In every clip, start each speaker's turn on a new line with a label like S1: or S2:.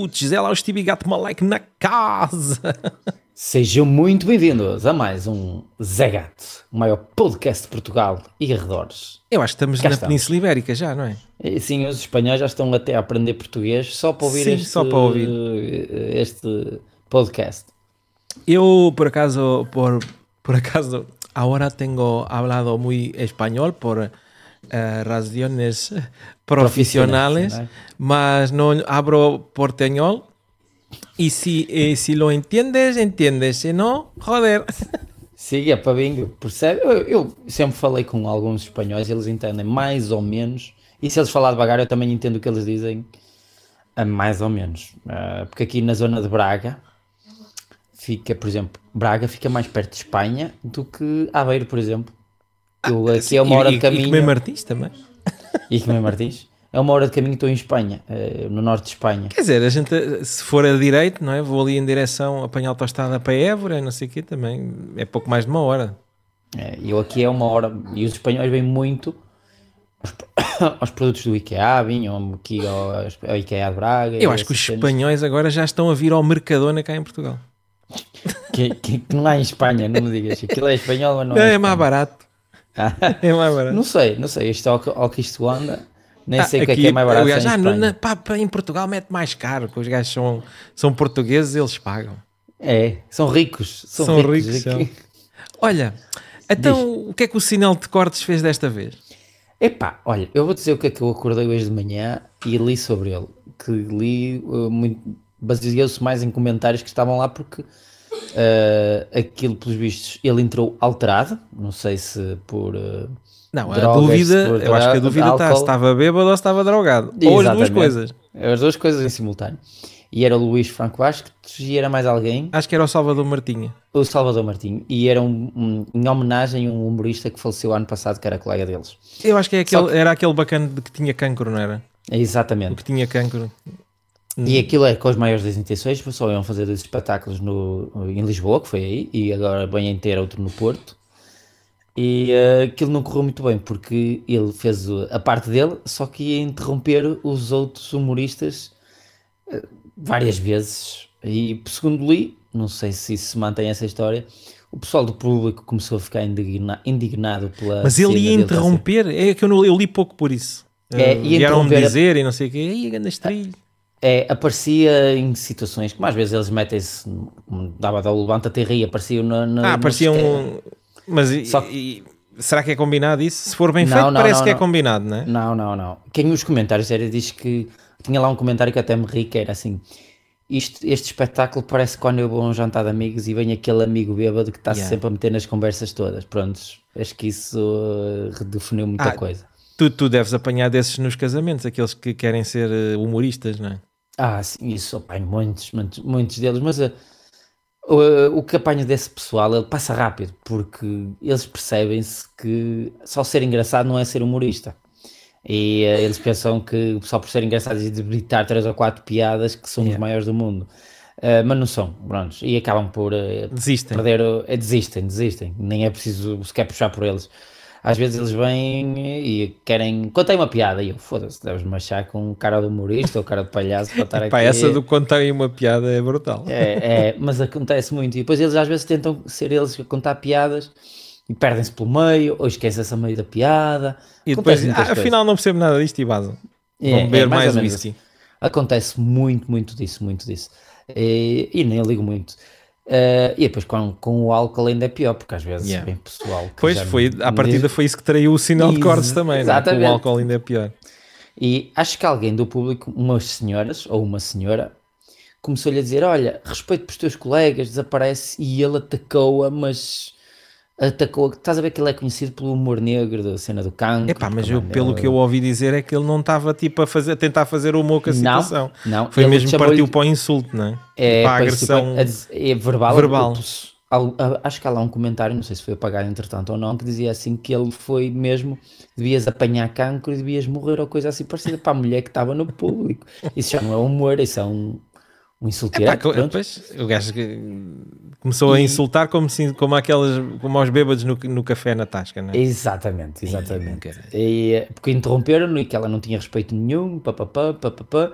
S1: putos, é lá o Stevie Gato Malek na casa.
S2: Sejam muito bem-vindos a mais um Zé Gato, o maior podcast de Portugal e arredores.
S1: Eu acho que estamos
S2: Cá
S1: na
S2: estamos.
S1: Península Ibérica já, não é?
S2: Sim, os espanhóis já estão até a aprender português só para ouvir
S1: Sim,
S2: este,
S1: só para ouvir.
S2: este podcast.
S1: Eu, por acaso, por, por acaso, ahora tengo hablado muy español por eh, razones profesionales,
S2: Profesionales,
S1: mas no hablo porteñol. Y si, eh, si lo entiendes, entiendes. Si no, joder.
S2: Sim, é para bingo, percebe? Eu, eu sempre falei com alguns espanhóis, eles entendem mais ou menos, e se eles falar devagar eu também entendo o que eles dizem, ah, mais ou menos. Ah, porque aqui na zona de Braga, fica, por exemplo, Braga fica mais perto de Espanha do que Aveiro, por exemplo. Eu, aqui é uma hora
S1: Ah, E-
S2: de
S1: e-
S2: caminho.
S1: E comer Martins também.
S2: E comer Martins. É uma hora de caminho, estou em Espanha, eh, no norte de Espanha.
S1: Quer dizer, a gente, se for a direito, não é? Vou ali em direção, apanhar a autostrada para Évora, e não sei o quê, também é pouco mais de uma hora.
S2: Eh, Eu aqui é uma hora, e os espanhóis vêm muito aos, aos produtos do IKEA, vinham aqui ao, ao IKEA de Braga.
S1: Eu acho que os espanhóis agora já estão a vir ao Mercadona cá em Portugal.
S2: Que, que- que não há em Espanha, não me digas. Aquilo é espanhol, mas não
S1: É,
S2: é.
S1: mais barato. É mais barato.
S2: não sei, não sei. Isto ao, que- ao que isto anda, nem
S1: Ah,
S2: sei o que é que é mais barato.
S1: gajo, ah, no- na- pá, em Portugal mete mais caro, porque os gajos são, são portugueses eles pagam.
S2: É, são ricos. São,
S1: São
S2: ricos.
S1: ricos. Olha, então o que é que o sinal de cortes fez desta vez?
S2: Epá, olha, eu vou dizer o que é que eu acordei hoje de manhã e li sobre ele. Que li uh, baseou-se mais em comentários que estavam lá porque uh, aquilo, pelos vistos, ele entrou alterado. Não sei se por. uh,
S1: Não, a
S2: drogas,
S1: dúvida,
S2: por
S1: eu acho que a dúvida está se estava bêbado ou se estava drogado. Ou as duas
S2: Exatamente.
S1: coisas.
S2: As duas coisas em simultâneo. E era o Luís Franco Vasco e era mais alguém,
S1: Acho que era o Salvador Martinha.
S2: o Salvador Martinho. E era um, um- em homenagem a um humorista que faleceu ano passado, que era colega deles.
S1: Eu acho que, é aquele, era aquele bacana de que tinha cancro, não era? O
S2: Exatamente.
S1: que tinha cancro.
S2: E aquilo é com as maiores das intenções, só iam fazer dois espetáculos no, em Lisboa, que foi aí, e agora bem a ter outro no Porto. E eh, aquilo não correu muito bem, porque ele fez a parte dele, só que ia interromper os outros humoristas eh, várias vezes. E segundo li, não sei se isso se mantém essa história, o pessoal do público começou a ficar indigna- indignado pela.
S1: Mas ele ia
S2: dele ser-
S1: interromper. É que eu, não, eu li pouco por isso.
S2: É,
S1: Eh,
S2: ia
S1: Vieram-me
S2: interromper a-
S1: dizer e não sei o quê. Aí, ganda estrilho.
S2: É, aparecia em situações como às vezes eles metem-se, dava da levanta-te e ri, apareciam na. na
S1: Ah,
S2: no
S1: parecia
S2: esque-
S1: um. Mas e-
S2: Só-
S1: e- será que é combinado isso? Se for bem
S2: Não,
S1: feito,
S2: não,
S1: parece
S2: não,
S1: que é combinado, não é?
S2: Não, não, não. Quem nos comentários era diz que tinha lá um comentário que até me ri, que era assim. Isto, este espetáculo parece quando eu vou a um jantar de amigos e vem aquele amigo bêbado que está-se
S1: Yeah.
S2: sempre a meter nas conversas todas. Prontos, acho que isso uh, redefiniu muita
S1: Ah,
S2: coisa.
S1: Tu, tu deves apanhar desses nos casamentos, aqueles que querem ser eh, humoristas, não é?
S2: Ah, sim, isso, apanho muitos, muitos, muitos deles, mas uh, o, o que apanho desse pessoal, ele passa rápido, porque eles percebem-se que só ser engraçado não é ser humorista. E uh, eles pensam que só por ser engraçado e debilitar três ou quatro piadas que são os
S1: Yeah.
S2: maios do mundo. Uh, mas não são, prontos, e acabam por uh,
S1: Desistem.
S2: perder, é, desistem, desistem, nem é preciso sequer puxar por eles. Às vezes eles vêm e querem. Contei uma piada e eu, foda-se, deves-me achar com cara de humorista ou cara de palhaço para estar
S1: Pá,
S2: aqui.
S1: essa do contarem uma piada é brutal.
S2: É, é, mas acontece muito. E depois eles às vezes tentam ser eles a contar piadas e perdem-se pelo meio, ou esquecem-se a meio da piada.
S1: E depois,
S2: Acontece
S1: ah, afinal, não percebo nada disto e vazam.
S2: É,
S1: Vão
S2: é,
S1: beber
S2: mais
S1: mais, whisky.
S2: Acontece muito, muito disso, muito disso. E, e nem ligo muito. Eh, e depois com, com o álcool ainda é pior, porque às vezes
S1: Yeah.
S2: vem pessoal que
S1: Pois foi, à partida foi isso que traiu o sinal de cortes também, não é? Com o álcool ainda é pior.
S2: E acho que alguém do público, umas senhoras ou uma senhora, começou-lhe a dizer: Olha, respeito pelos teus colegas, desaparece. E ele atacou-a, mas atacou Estás a ver que ele é conhecido pelo humor negro, da cena do cancro.
S1: Epá, mas eu, pelo
S2: dele.
S1: que eu ouvi dizer é que ele não estava tipo a, fazer, a tentar fazer humor com a
S2: Não,
S1: situação.
S2: não,
S1: Foi
S2: ele
S1: mesmo partiu para o insulto, não é?
S2: É,
S1: para a agressão.
S2: a é verbal.
S1: verbal.
S2: acho que há lá um comentário, não sei se foi apagado entretanto ou não, que dizia assim que ele foi mesmo, devias apanhar cancro e devias morrer ou coisa assim parecida para a mulher que estava no público. Isso já não é humor, isso é um, um direto,
S1: que-
S2: pronto.
S1: depois, o gajo começou a
S2: E-
S1: insultar como, se, como, aquelas, como aos bêbados no, no café na tasca, não é?
S2: Exatamente, exatamente. E, eh, porque interromperam-no e que ela não tinha respeito nenhum, papapá, papapá,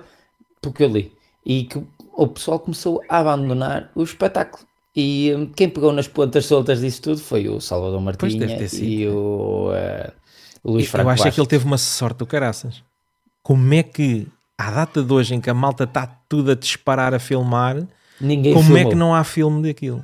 S2: porque eu li. e que o pessoal começou a abandonar o espetáculo. E hum, quem pegou nas pontas soltas disso tudo foi o Salvador Martinha e o, uh, o Luís Franco
S1: Eu acho
S2: Bastos.
S1: que ele teve uma sorte do caraças. Como é que, à data de hoje, em que a malta está tudo a disparar a filmar,
S2: Ninguém
S1: como
S2: filmou.
S1: é que não há filme daquilo?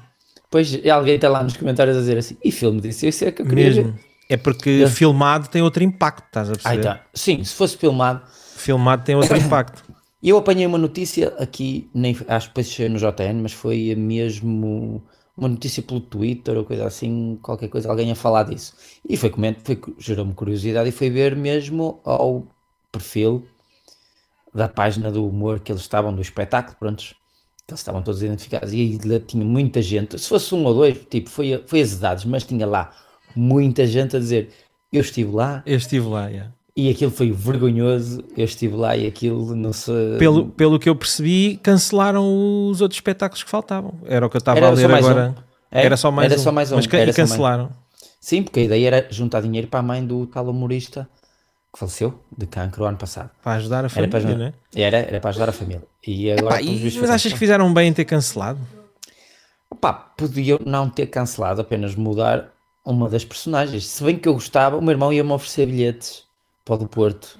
S2: Pois alguém está lá nos comentários a dizer assim, e filme disso? Isso é que eu queria
S1: Mesmo.
S2: ver.
S1: É porque filmado tem outro impacto, estás a
S2: Ah,
S1: perceber?
S2: então, sim, se fosse filmado.
S1: Filmado tem outro impacto.
S2: E eu apanhei uma notícia aqui, nem, acho que depois no JN, mas foi mesmo uma notícia pelo Twitter ou coisa assim, qualquer coisa, alguém a falar disso. E foi, coment- foi gerou-me curiosidade e foi ver mesmo ao perfil da página do humor que eles estavam, do espetáculo, prontos, que eles estavam todos identificados. E aí tinha muita gente, se fosse um ou dois, tipo, foi, foi azedados, mas tinha lá muita gente a dizer: Eu estive lá
S1: Eu estive lá, yeah.
S2: e aquilo foi vergonhoso. Eu estive lá e aquilo não se.
S1: pelo, pelo que eu percebi, cancelaram os outros espetáculos que faltavam. Era o que eu estava a ler agora.
S2: um. É?
S1: Era só mais
S2: Era
S1: um.
S2: só mais um,
S1: Mas
S2: era
S1: e cancelaram.
S2: Sim, porque a ideia era juntar dinheiro para a mãe do tal humorista que faleceu de cancro o ano passado.
S1: Para ajudar a
S2: Era
S1: família,
S2: para,
S1: não é?
S2: era, era para ajudar a família. E agora,
S1: Pá,
S2: pelos
S1: e- mas achas que fizeram bem em ter cancelado?
S2: Opá, podiam não ter cancelado, apenas mudar uma das personagens. Se bem que eu gostava, o meu irmão ia-me oferecer bilhetes para o do Porto.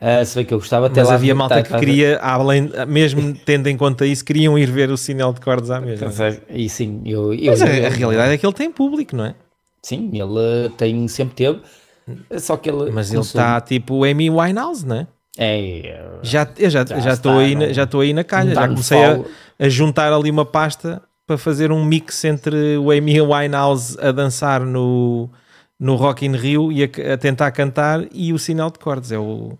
S2: Ah, se bem que eu gostava até
S1: Mas
S2: lá
S1: havia malta que
S2: tá-
S1: queria, além, mesmo tendo em conta isso, queriam ir ver o sinal de cordes à mesma.
S2: E sim, eu, eu,
S1: Mas a,
S2: eu-
S1: a realidade é que ele tem público, não é?
S2: Sim, ele tem, sempre teve. Só que ele.
S1: Mas ele está tipo o Amy Winehouse, não é?
S2: É,
S1: Já, eu já
S2: Já
S1: já estou
S2: está,
S1: aí, na- já estou aí na calha. Já comecei a, a juntar ali uma pasta para fazer um mix entre o Amy Winehouse a dançar no, no Rock in Rio e a, a tentar cantar e o sinal de cordes. É o.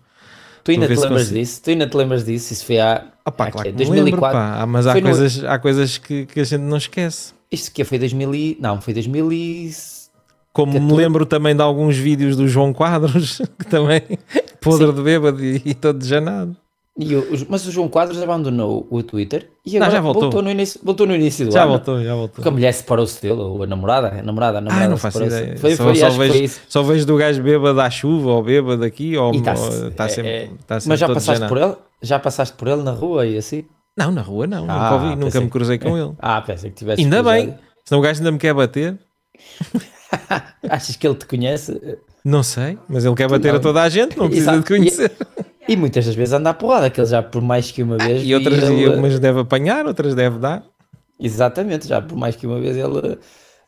S2: Tu ainda te lembras
S1: consigo.
S2: disso? Tu ainda te lembras disso? Isso foi há. Há
S1: claro
S2: quê?
S1: que me lembro,
S2: 2004.
S1: pá. Ah, mas há
S2: Foi no-
S1: coisas, há coisas que, que a gente não esquece.
S2: Isto que foi 2000 e... Não, foi 2000
S1: Como me
S2: 14.
S1: lembro também de alguns vídeos do João Quadros, que também podre de bêbado e, e todo dejanado.
S2: e o- mas o João Quadros abandonou o Twitter e
S1: Não,
S2: agora
S1: já voltou.
S2: no início, voltou no início do
S1: Já
S2: ano.
S1: voltou, já voltou.
S2: Porque a mulher separou-se dele, ou a namorada, a namorada, a namorada
S1: Ah, não faço ideia.
S2: Foi,
S1: só,
S2: foi,
S1: só vejo,
S2: foi
S1: só vejo do gajo bêbado à chuva ou bêbado aqui ou está
S2: tá-se-
S1: tá
S2: é-
S1: sempre,
S2: é-
S1: tá sempre
S2: Mas já passaste por ele? Já passaste por ele na rua e assim?
S1: Não, na rua não,
S2: Ah,
S1: nunca, ouvi, nunca me cruzei com ele.
S2: Ah, pensei que tivesse
S1: Ainda bem,
S2: cruzado.
S1: senão o gajo ainda me quer bater.
S2: Achas que ele te conhece?
S1: Não sei, mas ele quer bater
S2: não.
S1: a toda a gente, não precisa
S2: Exato.
S1: de conhecer.
S2: E muitas das vezes anda à porrada, que ele já por mais que uma vez.
S1: E outras,
S2: ele-
S1: e umas deve apanhar, outras deve dar.
S2: Exatamente, já por mais que uma vez ele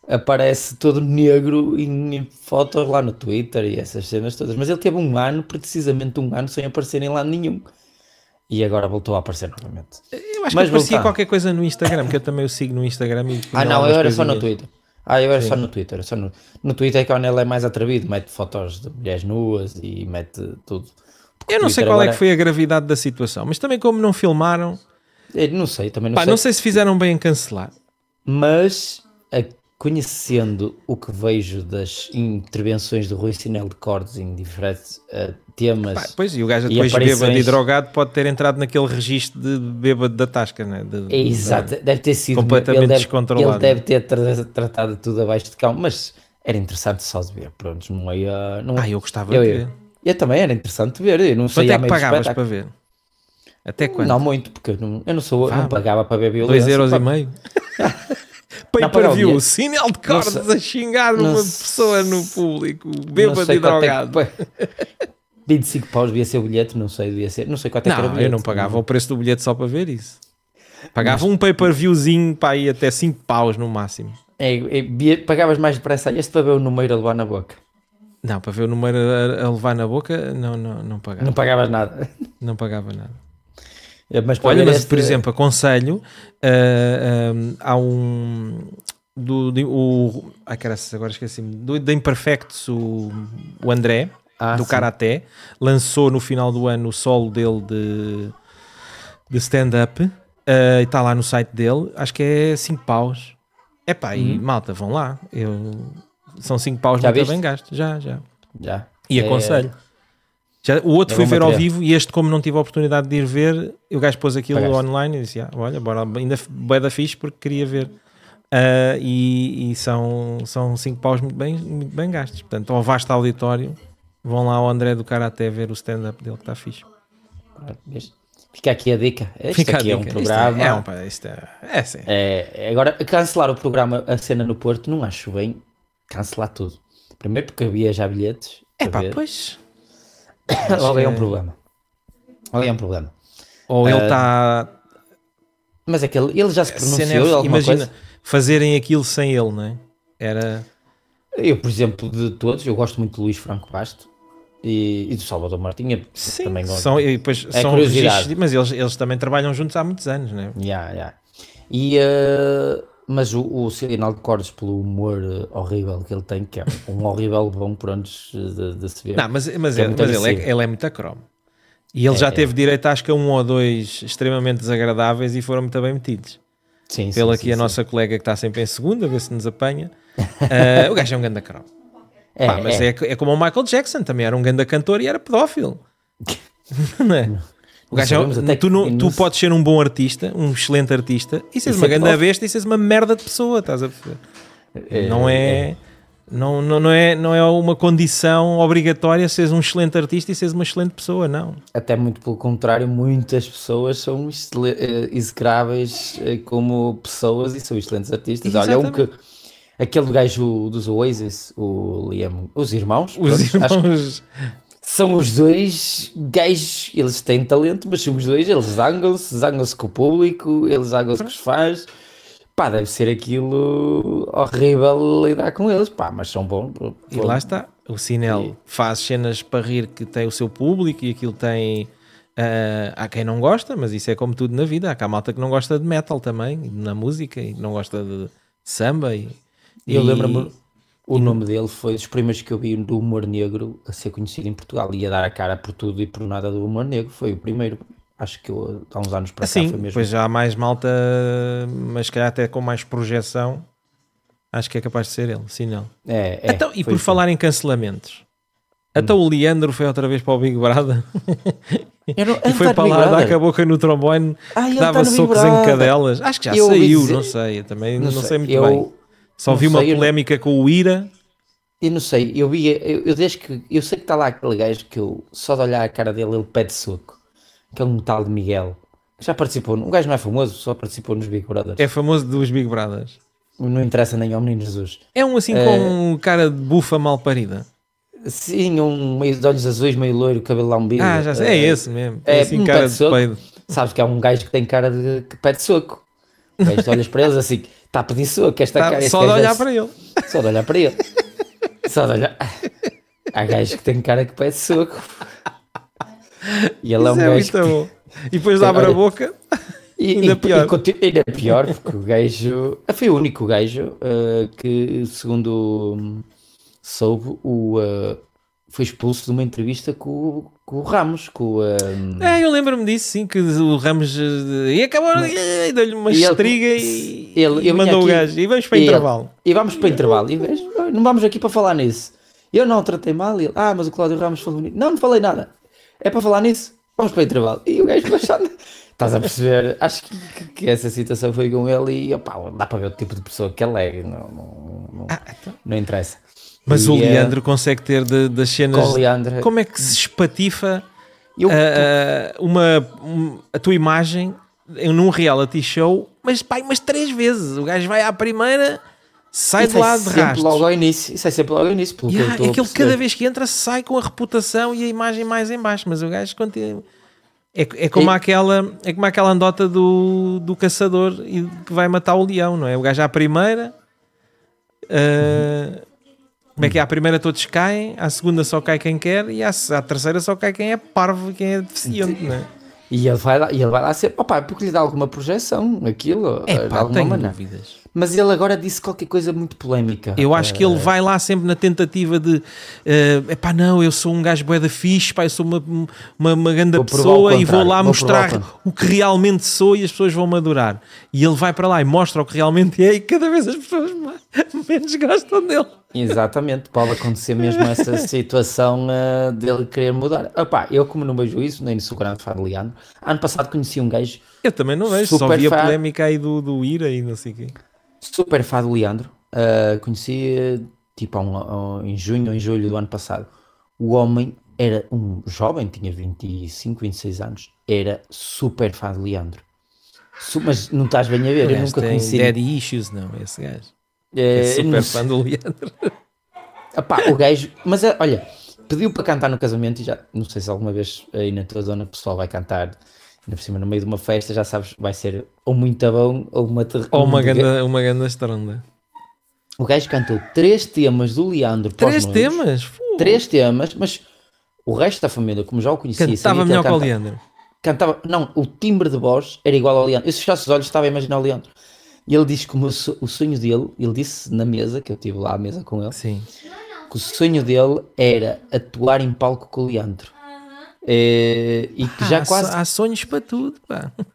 S2: aparece todo negro em, fotos lá no Twitter e essas cenas todas. Mas ele teve um ano, precisamente um ano, sem aparecer em lado nenhum. E agora voltou a aparecer novamente.
S1: Eu acho
S2: Mas
S1: que aparecia
S2: voltar.
S1: qualquer coisa no Instagram, que eu também o sigo no Instagram. E
S2: Ah, não, eu era só no. Twitter. Ah, eu era só no Twitter. Só no, no Twitter é que ele é mais atrevido, mete fotos de mulheres nuas e mete tudo. Porque
S1: Eu não
S2: o
S1: sei qual é
S2: agora-
S1: que foi a gravidade da situação, mas também como não filmaram,
S2: Eu não sei, também não
S1: pá,
S2: sei.
S1: não sei se fizeram bem em cancelar.
S2: Mas conhecendo o que vejo das intervenções do Rui Sinel de Cordes em diferentes eh, temas,
S1: Pá, pois, e o gajo depois
S2: aparições-
S1: bêbado e drogado pode ter entrado naquele registro de bêbado da tasca, né? De-
S2: é exato, deve ter sido
S1: completamente
S2: ele deve,
S1: descontrolado.
S2: Ele deve ter tra- tratado tudo abaixo de cão, mas era interessante só de ver. Pronto, não ia. Não,
S1: Ah, eu gostava
S2: eu,
S1: de
S2: eu,
S1: ver.
S2: eu também era interessante ver. Eu não sei
S1: Quanto é que pagavas para ver? Até quando?
S2: Não muito, porque eu não, eu não sou,
S1: Vá,
S2: não pagava para ver violência.
S1: 2 euros
S2: pá.
S1: e meio? Pay
S2: Não,
S1: per
S2: pagava
S1: view,
S2: dinheiro.
S1: sinal de
S2: Não sei-
S1: a xingar
S2: não
S1: uma pessoa no público,
S2: Não
S1: bêbado e
S2: é
S1: drogado.
S2: que- 25 paus devia ser o bilhete, não sei, devia ser. Não sei quanto é que era o
S1: Não,
S2: bilhete.
S1: eu não pagava o preço do bilhete só para ver isso. Pagava um pay per viewzinho para ir até 5 paus no máximo.
S2: É, é, pagavas mais depressa este para ver o número a levar na boca.
S1: Não, para ver o número a, a levar na boca, não, não, não pagava.
S2: Não pagavas nada.
S1: Não pagava nada.
S2: É, Mas
S1: Olha, mas
S2: este-
S1: por exemplo, aconselho ah, ah, há um do, do o, ai caraças, agora esqueci-me do, da Imperfectos, o, o André
S2: Ah,
S1: do
S2: sim.
S1: Karaté lançou no final do ano o solo dele de, de stand-up e está lá no site dele, acho que é 5 paus. Epá, e malta, vão lá. Eu, são 5 paus
S2: Uhum. Já
S1: muito
S2: viste?
S1: bem gastos, já, já.
S2: Já.
S1: E
S2: É-
S1: aconselho. Já, o outro
S2: é
S1: fui ver ao vivo e este, como não tive a oportunidade de ir ver, o gajo pôs aquilo
S2: Pagaste.
S1: online e disse: ah, Olha, bora, ainda bem da fixe porque queria ver. Ah, e, e são 5 são cinco paus muito bem, muito bem gastos. Portanto, ao vasto auditório, vão lá ao André do Karaté ver o stand-up dele que está fixe.
S2: Fica aqui a dica. Isto
S1: Fica a
S2: aqui é um
S1: dica.
S2: programa.
S1: É, é um, isto é, é assim.
S2: É, agora, cancelar o programa A Cena no Porto, não acho bem cancelar tudo. Primeiro porque havia já bilhetes.
S1: É pá,
S2: ver.
S1: pois.
S2: Logo é um
S1: é-
S2: problema. Logo é um problema.
S1: Ou ele está.
S2: Mas é que ele, ele já se
S1: é-
S2: pronunciou alguma
S1: imagina
S2: coisa.
S1: fazerem aquilo sem ele, não é? Era.
S2: Eu, por exemplo, de todos, eu gosto muito do Luís Franco Basto e, e do Salvador Martinha.
S1: Sim,
S2: também gosto.
S1: são, e depois
S2: É
S1: são
S2: curiosidade.
S1: registros, mas eles, eles também trabalham juntos há muitos anos, não é?
S2: Ya, ya. E, eh, mas o, o Sirinaldo Cordes, pelo humor eh, horrível que ele tem, que é um horrível bom por antes de, de se ver.
S1: Não, mas, mas,
S2: É
S1: ele, mas ele, é, ele é muito acromo. E ele
S2: É,
S1: já
S2: é.
S1: teve direito, acho que a um ou dois extremamente desagradáveis e foram muito bem metidos.
S2: sim,
S1: Pela
S2: sim,
S1: aqui
S2: sim,
S1: a
S2: sim.
S1: nossa colega que está sempre em segundo, a ver se nos apanha. Ah, o gajo é um grande acromo.
S2: É,
S1: Pá, mas
S2: é.
S1: é. é como o Michael Jackson, também era um grande cantor e era pedófilo. não é? O gajo é- tu, não- tu podes ser um bom artista, um excelente artista, e seres uma grande besta e seres uma merda de pessoa, estás a perceber?
S2: É,
S1: não é, Não, não, não, é, não é uma condição obrigatória seres um excelente artista e seres uma excelente pessoa, não.
S2: Até muito pelo contrário, muitas pessoas são eh, execráveis eh, como pessoas e são excelentes artistas. Olha, um que
S1: Exatamente.
S2: aquele gajo dos Oasis, o Liam, os irmãos,
S1: Os
S2: pronto, acho
S1: irmãos.
S2: São os dois gajos, eles têm talento, mas são os dois, eles zangam-se, zangam-se com o público, eles zangam-se com os fãs. Pá, deve ser aquilo horrível lidar com eles, pá, mas são bons.
S1: E lá está. O Sinel faz cenas para rir que tem o seu público e aquilo tem. ah, há quem não gosta, mas isso é como tudo na vida. Há cá malta que não gosta de metal também, na música, e não gosta de samba. E,
S2: E eu
S1: e-
S2: lembro-me, o nome dele foi dos primeiros que eu vi do humor negro a ser conhecido em Portugal e a dar a cara por tudo e por nada do humor negro. Foi o primeiro, acho que eu, há uns anos para cá
S1: Assim,
S2: foi mesmo.
S1: depois já há mais malta, mas se calhar até com mais projeção. Acho que é capaz de ser ele, Sinel.
S2: É, é,
S1: então, e por falar em cancelamentos, então o Leandro foi outra vez para o Big Brother
S2: não-
S1: e foi para lá dar com a boca no trombone
S2: Ah,
S1: dava
S2: tá no
S1: socos em cadelas. Acho que já
S2: Eu
S1: saiu,
S2: dizer-
S1: não sei. Também não,
S2: Não
S1: sei,
S2: sei,
S1: muito
S2: eu-
S1: bem. Só
S2: não
S1: vi uma
S2: sei, não-
S1: polémica com o Ira.
S2: Eu não sei, eu vi, eu, eu desde que, eu sei que está lá aquele gajo que eu, só de olhar a cara dele, ele pede soco. Aquele um tal de Miguel, já participou, um gajo não é famoso, só participou nos Big Brothers.
S1: É famoso dos Big Brothers.
S2: Não interessa nem ao menino Jesus.
S1: É um assim com um cara de bufa mal parida.
S2: Sim, um meio de olhos azuis, meio loiro, cabelo lá um bico.
S1: Ah, já sei. É
S2: Eh,
S1: esse mesmo.
S2: é,
S1: É assim,
S2: um
S1: cara de
S2: soco.
S1: peido.
S2: Sabes que é um gajo que tem cara de que pede soco. O gajo tu olhas para eles assim, está a pedir soco, esta
S1: Tá,
S2: cara.
S1: só de
S2: gajo
S1: olhar para ele.
S2: Só de olhar para ele. Só de olhar. Há gajos que têm cara que pede soco. E ele é um
S1: Isso é
S2: gajo
S1: muito
S2: que...
S1: bom. E depois de abre a
S2: Olha,
S1: boca.
S2: E,
S1: ainda
S2: e-
S1: pior.
S2: e ainda pior, porque o gajo... Foi o único gajo eh, que, segundo hum, soube, o, eh, foi expulso de uma entrevista com, o- com o Ramos, com o... hum,
S1: É, eu lembro-me disso, sim, que o Ramos. eh, E acabou. E deu-lhe uma
S2: E ele-
S1: estriga e,
S2: ele-
S1: e mandou o
S2: aqui-
S1: gajo. E vamos para
S2: e ele-
S1: intervalo.
S2: E vamos para o intervalo. E o "Ah, não vamos aqui para falar nisso. Eu não o tratei mal. Ele, ah, mas o Cláudio Ramos falou nisso. Não, não falei nada. É para falar nisso. Vamos para o intervalo. E o gajo baixando. Estás a perceber? Acho que, que- que essa situação foi com ele e opá, dá para ver o tipo de pessoa que ele é. Não, não, não,
S1: Ah, então.
S2: não interessa.
S1: Mas
S2: E,
S1: o
S2: eh,
S1: Leandro consegue ter de- das cenas. Como é que se espatifa
S2: Eu-
S1: ah, ah, uma, um- a tua imagem em num reality show, mas pai, mas três vezes. O gajo vai à primeira, sai de
S2: é
S1: lá de rastros.
S2: logo ao início. Isso é sempre logo ao início. Pelo que eu
S1: Yeah,
S2: estou a
S1: aquele
S2: perceber.
S1: cada vez que entra sai com a reputação e a imagem mais em baixo, mas o gajo continua. É, é, como,
S2: E-
S1: aquela, é como aquela andota do, do caçador e que vai matar o leão, não é? O gajo à primeira. ah, como é que é? À primeira todos caem, à segunda só cai quem quer e à, à terceira só cai quem é parvo quem é deficiente, não é?
S2: E ele vai lá, ele vai lá ser, opá, porque lhe dá alguma projeção, aquilo,
S1: É
S2: eh, de
S1: pá,
S2: alguma
S1: tenho
S2: maneira.
S1: dúvidas.
S2: Mas ele agora disse qualquer coisa muito polémica.
S1: Eu acho que ele vai lá sempre na tentativa de é epá, não, eu sou um gajo bué da fixe, pá, eu sou uma, uma, uma grande pessoa e vou lá
S2: vou
S1: mostrar o que realmente sou e as pessoas vão me adorar. E ele vai para lá e mostra o que realmente é e cada vez as pessoas mais, menos gostam dele.
S2: Exatamente, pode acontecer mesmo essa situação eh, dele querer mudar. Opá, eu como não vejo isso, nem sou grande fã de Leandro, ano passado conheci um gajo
S1: Eu também não vejo, só vi a
S2: fã.
S1: polémica aí do, do Ira e não sei o quê.
S2: Super fã do Leandro, eh, conheci eh, tipo um- um- em junho ou em julho do ano passado. O homem era um jovem, tinha 25, 26 anos, era super fã de Leandro. Su- Mas não estás bem a ver, eu nunca conheci.
S1: Daddy Issues, não, esse gajo. É
S2: não
S1: super fã do Leandro.
S2: Epá, o gajo, mas eh, olha, pediu para cantar no casamento e já, não sei se alguma vez aí na tua zona o pessoal vai cantar, ainda por cima no meio de uma festa, já sabes, vai ser ou muito bom ou uma.
S1: Ou uma
S2: um-
S1: ganda, uma ganda estronda.
S2: O gajo cantou três temas do Leandro
S1: Três temas? Fu.
S2: Três temas, mas o resto da família, como já o conhecia,
S1: Cantava melhor que o Leandro.
S2: cantava, não, o timbre de voz era igual ao Leandro. Eu se fechasse os olhos estava a imaginar o Leandro. E ele disse que o, meu o sonho dele, ele disse na mesa, que eu estive lá à mesa com ele,
S1: Sim.
S2: que o sonho dele era atuar em palco com o Leandro. Eh, e que já
S1: há,
S2: quase.
S1: há sonhos para tudo, pá.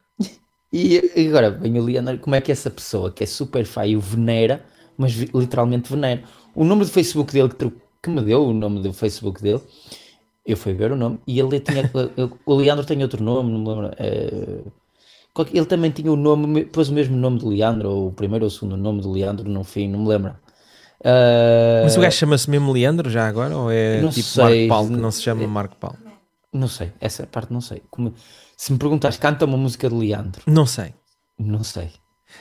S2: E e agora vem o Leandro, como é que essa pessoa que é super e o venera, mas literalmente venera. O nome do Facebook dele que, que me deu o nome do Facebook dele, eu fui ver o nome e ele tinha. o Leandro tem outro nome, não me lembro. qualquer- ele também tinha o nome, pôs o mesmo nome do Leandro, ou o primeiro ou o segundo nome do Leandro, no fim, não me lembro. Eh,
S1: Mas o gajo chama-se mesmo Leandro já agora? Ou é tipo
S2: sei.
S1: Marco Paulo que não se chama Marco Paulo?
S2: Não sei, essa parte não sei. Como- se me perguntas, canta uma música de Leandro,
S1: Não sei.
S2: não sei.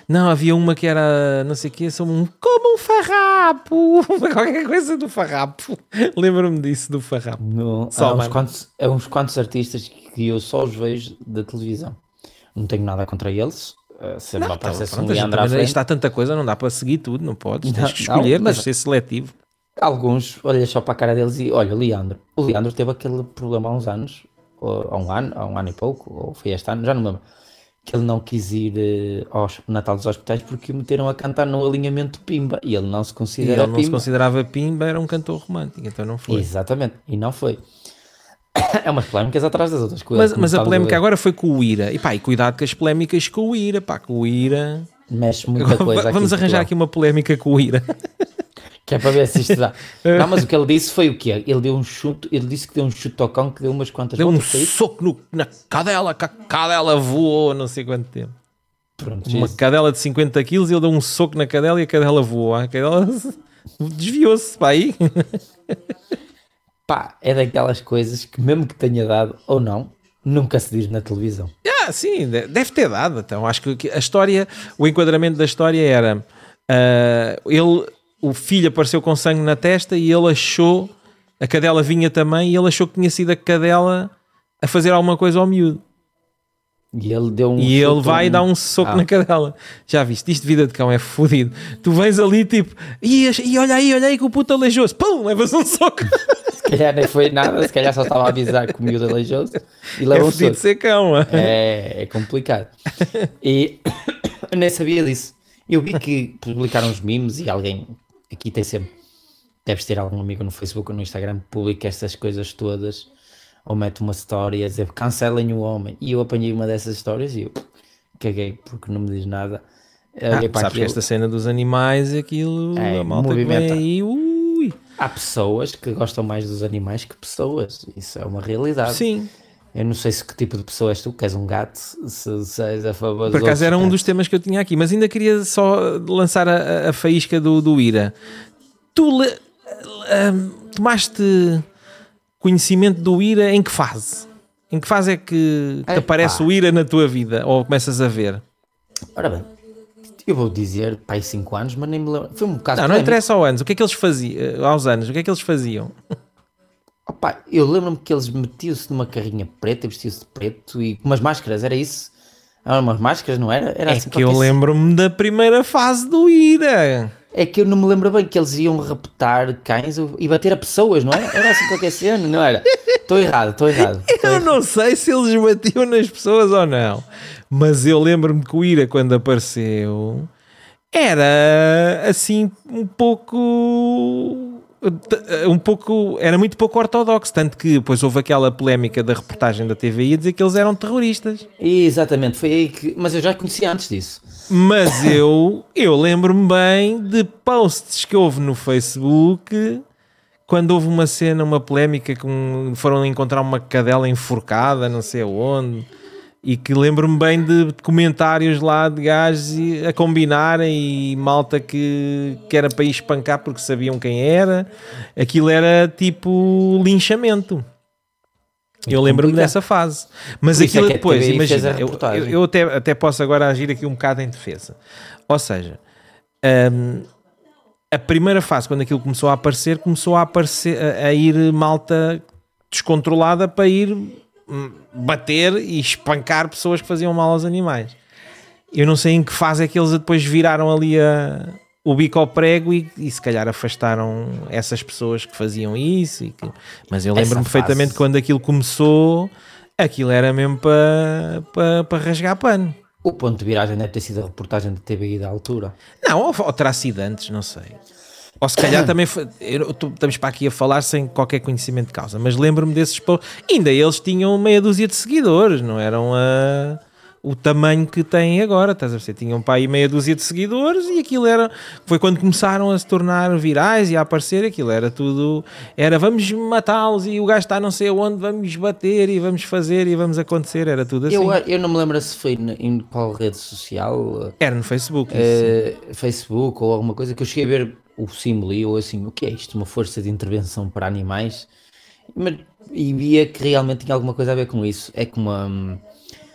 S1: Não, havia uma que era, não sei o que, um, como um farrapo, qualquer coisa do farrapo. Lembro-me disso, do farrapo.
S2: No,
S1: Só,
S2: há, uns quantos, há uns quantos artistas que eu só os vejo da televisão. Não tenho nada contra eles. se aparecesse um
S1: Pronto,
S2: Leandro
S1: também- há tanta coisa, não dá para seguir tudo, não podes. Tens
S2: Não,
S1: que
S2: não,
S1: escolher,
S2: mas-
S1: tens de ser seletivo.
S2: Alguns olhas só para a cara deles e olha, o Leandro. O Leandro teve aquele problema há uns anos, ou há um ano, há um ano e pouco, ou foi este ano, já não me lembro. Que ele não quis ir eh, ao Natal dos Hospitais porque o meteram a cantar no alinhamento Pimba e ele não se
S1: E
S2: considera
S1: ele não se considerava Pimba, era um cantor romântico, então não foi.
S2: Exatamente, e não foi. É umas polémicas atrás das outras coisas.
S1: Mas, mas a polémica agora foi com o Ira. E pá, e cuidado com as polémicas com o Ira, pá, com o Ira.
S2: mexe muita coisa. aqui
S1: Vamos
S2: em
S1: arranjar aqui uma polémica com o Ira.
S2: Que é para ver se isto dá. Não, mas o que ele disse foi o quê? Ele deu um chute, ele disse que deu um chute ao cão que deu umas quantas
S1: Deu um soco no- na cadela, que a cadela voou não sei quanto tempo.
S2: Pronto,
S1: Uma
S2: isso.
S1: cadela de 50 quilos, ele deu um soco na cadela e a cadela voou. A cadela desviou-se para aí.
S2: Pá, é daquelas coisas que mesmo que tenha dado ou não, nunca se diz na televisão.
S1: Ah, sim, de- deve ter dado. Então, acho que a história, o enquadramento da história era ah, ele, o filho apareceu com sangue na testa e ele achou, a cadela vinha também e ele achou que tinha sido a cadela a fazer alguma coisa ao miúdo.
S2: E ele deu um
S1: E ele vai dar um soco
S2: Ah.
S1: na cadela. Já viste? Isto de vida de cão é fodido. Tu vens ali tipo, e, e olha aí, olha aí que o puto aleijou-se. Pum, levas um soco.
S2: Se calhar nem foi nada, se calhar só estava a avisar que o miúdo aleijou-se e
S1: É
S2: leva um soco.
S1: ser cão. é?
S2: É, é complicado. E eu nem sabia disso. Eu vi que publicaram os memes e alguém aqui tem sempre. Deves ter algum amigo no Facebook ou no Instagram que publica estas coisas todas ou mete uma história a dizer cancelem o homem. E eu apanhei uma dessas histórias e eu caguei porque não me diz nada.
S1: Ah, sabes que
S2: aquilo.
S1: esta cena dos animais, aquilo,
S2: É,
S1: a malta que vem
S2: movimenta.
S1: aí, ui.
S2: Há pessoas que gostam mais dos animais que pessoas. Isso é uma realidade.
S1: Sim,
S2: Eu não sei se que tipo de pessoa és tu, que és um gato, se, se és a favor
S1: por acaso era um dos temas que eu tinha aqui, mas ainda queria só lançar a, a- faísca do, do Ira. Tu le- ahm, tomaste conhecimento do Ira em que fase? Em que fase é que, que aparece o Ira na tua vida? Ou começas a ver?
S2: Ora bem, eu vou dizer pai 5 anos, mas nem me lembro. Foi um bocado.
S1: Não, não interessa aos anos. O que é que eles faziam? Aos anos, o que é que eles faziam?
S2: Opa, eu lembro-me que eles metiam-se numa carrinha preta, vestiam-se de preto e com umas máscaras, era isso? Eram umas máscaras, não era? Era
S1: É
S2: assim
S1: que eu lembro-me da primeira fase do Ira.
S2: É que eu não me lembro bem que eles iam raptar cães e bater a pessoas, não é? Era assim qualquer cena, não era? Estou errado, estou errado. tô
S1: Eu
S2: errado.
S1: não sei se eles batiam nas pessoas ou não, mas eu lembro-me que o Ira, quando apareceu, era assim um pouco. Um pouco, era muito pouco ortodoxo, tanto que depois houve aquela polémica da reportagem da TVI a dizer que eles eram terroristas.
S2: Exatamente, foi aí que. Mas eu já conhecia antes disso.
S1: Mas eu, eu lembro-me bem de posts que houve no Facebook quando houve uma cena, uma polémica com foram encontrar uma cadela enforcada, não sei aonde, e que lembro-me bem de comentários lá de gajos a combinarem e malta que, que era para ir espancar porque sabiam quem era. Aquilo era tipo linchamento. Eu lembro-me dessa fase. Mas
S2: é
S1: aquilo
S2: a
S1: depois, imagina, eu, eu- eu até, até posso agora agir aqui um bocado em defesa. Ou seja, hum, a primeira fase, quando aquilo começou a aparecer, começou a, aparecer, a, a ir malta descontrolada para ir bater e espancar pessoas que faziam mal aos animais. Eu não sei em que fase é que eles depois viraram ali a- o bico ao prego e, e se calhar afastaram essas pessoas que faziam isso. que- mas eu lembro-me
S2: fase.
S1: perfeitamente quando aquilo começou, aquilo era mesmo para para- para rasgar pano.
S2: O ponto de viragem deve ter sido a reportagem da TVI da altura.
S1: Não, ou, ou terá sido antes, não sei. Ou se calhar também eu- tu- estamos para aqui a falar sem qualquer conhecimento de causa, mas lembro-me desses. Ainda eles tinham meia dúzia de seguidores, não eram a, o tamanho que têm agora, estás a ver? Tinham para aí meia dúzia de seguidores e aquilo era. Foi quando começaram a se tornar virais e a aparecer, aquilo era tudo. Era vamos matá-los e o gajo está não sei onde, vamos bater e vamos fazer e vamos acontecer, era tudo assim.
S2: Eu, eu não me lembro se foi em qual rede social,
S1: Era no Facebook.
S2: eh, Facebook ou alguma coisa, que eu cheguei a ver o símbolo e eu assim, o que é isto? Uma força de intervenção para animais? Mas, e via que realmente tinha alguma coisa a ver com isso. É como uma...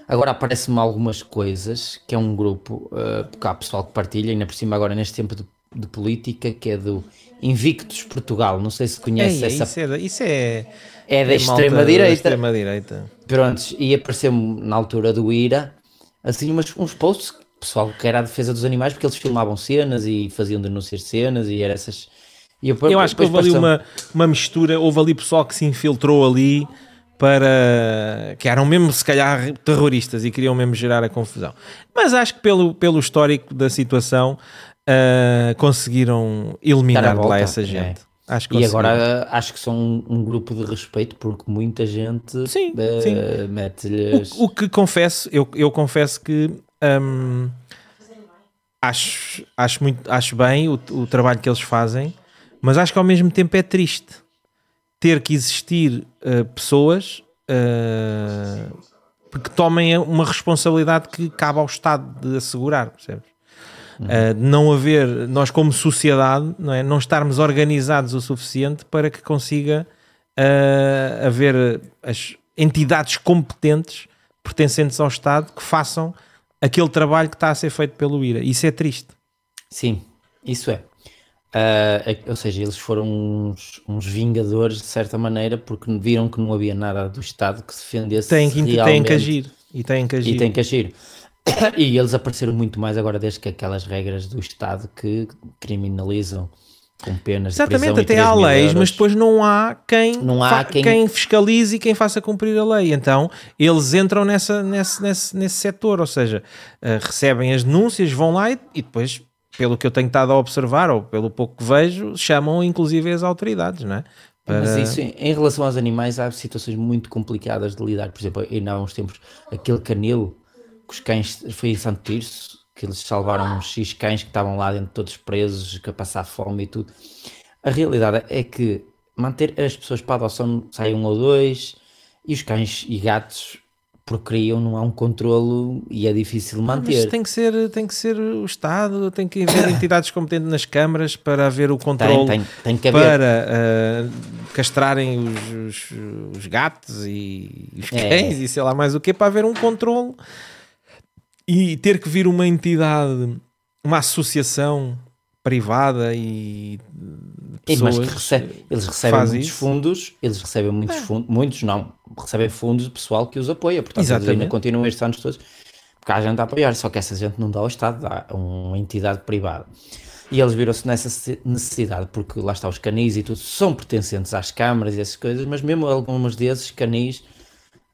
S2: Agora aparecem-me algumas coisas, que é um grupo, eh, porque há pessoal que partilha, ainda por cima agora neste tempo de, de política, que é do Invictus Portugal. Não sei se conhece
S1: Ei,
S2: essa...
S1: isso, é, da- isso é.
S2: É da
S1: malta
S2: extrema-direita.
S1: extrema-direita.
S2: Prontos, e apareceu-me na altura do IRA assim umas, uns posts, pessoal que era a defesa dos animais, porque eles filmavam cenas e faziam denúncias de cenas e era essas. E eu,
S1: Eu acho que houve ali uma, uma mistura, houve ali pessoal que se infiltrou ali para que eram mesmo se calhar terroristas e queriam mesmo gerar a confusão. Mas acho que pelo, pelo histórico da situação ah, conseguiram eliminar
S2: a
S1: de lá
S2: volta,
S1: essa
S2: é.
S1: gente. Acho que
S2: E agora acho que são um, um grupo de respeito porque muita gente
S1: Sim,
S2: eh,
S1: sim.
S2: mete-lhes.
S1: O, o que confesso, eu, eu confesso que hum, acho, acho, muito, acho bem o, o trabalho que eles fazem, mas acho que ao mesmo tempo é triste ter que existir uh, pessoas uh, que tomem uma responsabilidade que cabe ao Estado de assegurar, percebes? Uh, não haver, nós como sociedade, não, é? não estarmos organizados o suficiente para que consiga haver as entidades competentes pertencentes ao Estado que façam aquele trabalho que está a ser feito pelo IRA. Isso é triste.
S2: Sim, isso é. É- ou seja, eles foram uns, uns vingadores de certa maneira porque viram que não havia nada do Estado que defendesse
S1: Têm que, têm que
S2: realmente
S1: agir. E têm que agir.
S2: E tem que agir. E eles apareceram muito mais agora desde que aquelas regras do Estado que criminalizam com penas
S1: Exatamente, até
S2: 3
S1: há leis,
S2: euros.
S1: mas depois não há quem,
S2: Não há
S1: fa-
S2: quem-
S1: fiscalize e quem faça cumprir a lei. Então eles entram nessa, nesse, nesse, nesse setor, ou seja, eh, recebem as denúncias, vão lá e, e depois, pelo que eu tenho estado a observar, ou pelo pouco que vejo, chamam inclusive as autoridades, não é?
S2: Mas
S1: Para-
S2: isso, em relação aos animais, há situações muito complicadas de lidar. Por exemplo, ainda há uns tempos, aquele canil que os cães, foi em Santo Tirso, que eles salvaram uns X cães que estavam lá dentro todos presos, que a passar fome e tudo. A realidade é que manter as pessoas para a adoção saem um ou dois, e os cães e gatos procriam, não há um controlo e é difícil
S1: Mas
S2: manter.
S1: tem que, ser, tem que ser o Estado, tem que haver entidades competentes nas câmaras para haver o
S2: Tem,
S1: controle
S2: tem, tem que haver.
S1: para ah, castrarem os, os- os gatos e os
S2: É.
S1: cães e sei lá mais o que, para haver um controle e ter que vir uma entidade, uma associação privada e
S2: mas
S1: pessoas.
S2: que recebe- eles recebem muitos
S1: isso.
S2: fundos, eles recebem muitos fundos, muitos não, recebem fundos de pessoal que os apoia, portanto eles ainda
S1: Exatamente.
S2: continuam estes anos todos, porque há gente a apoiar, só que essa gente não dá ao Estado, dá a uma entidade privada. E eles viram-se nessa necessidade, porque lá está os canis e tudo, são pertencentes às câmaras e essas coisas, mas mesmo algumas desses canis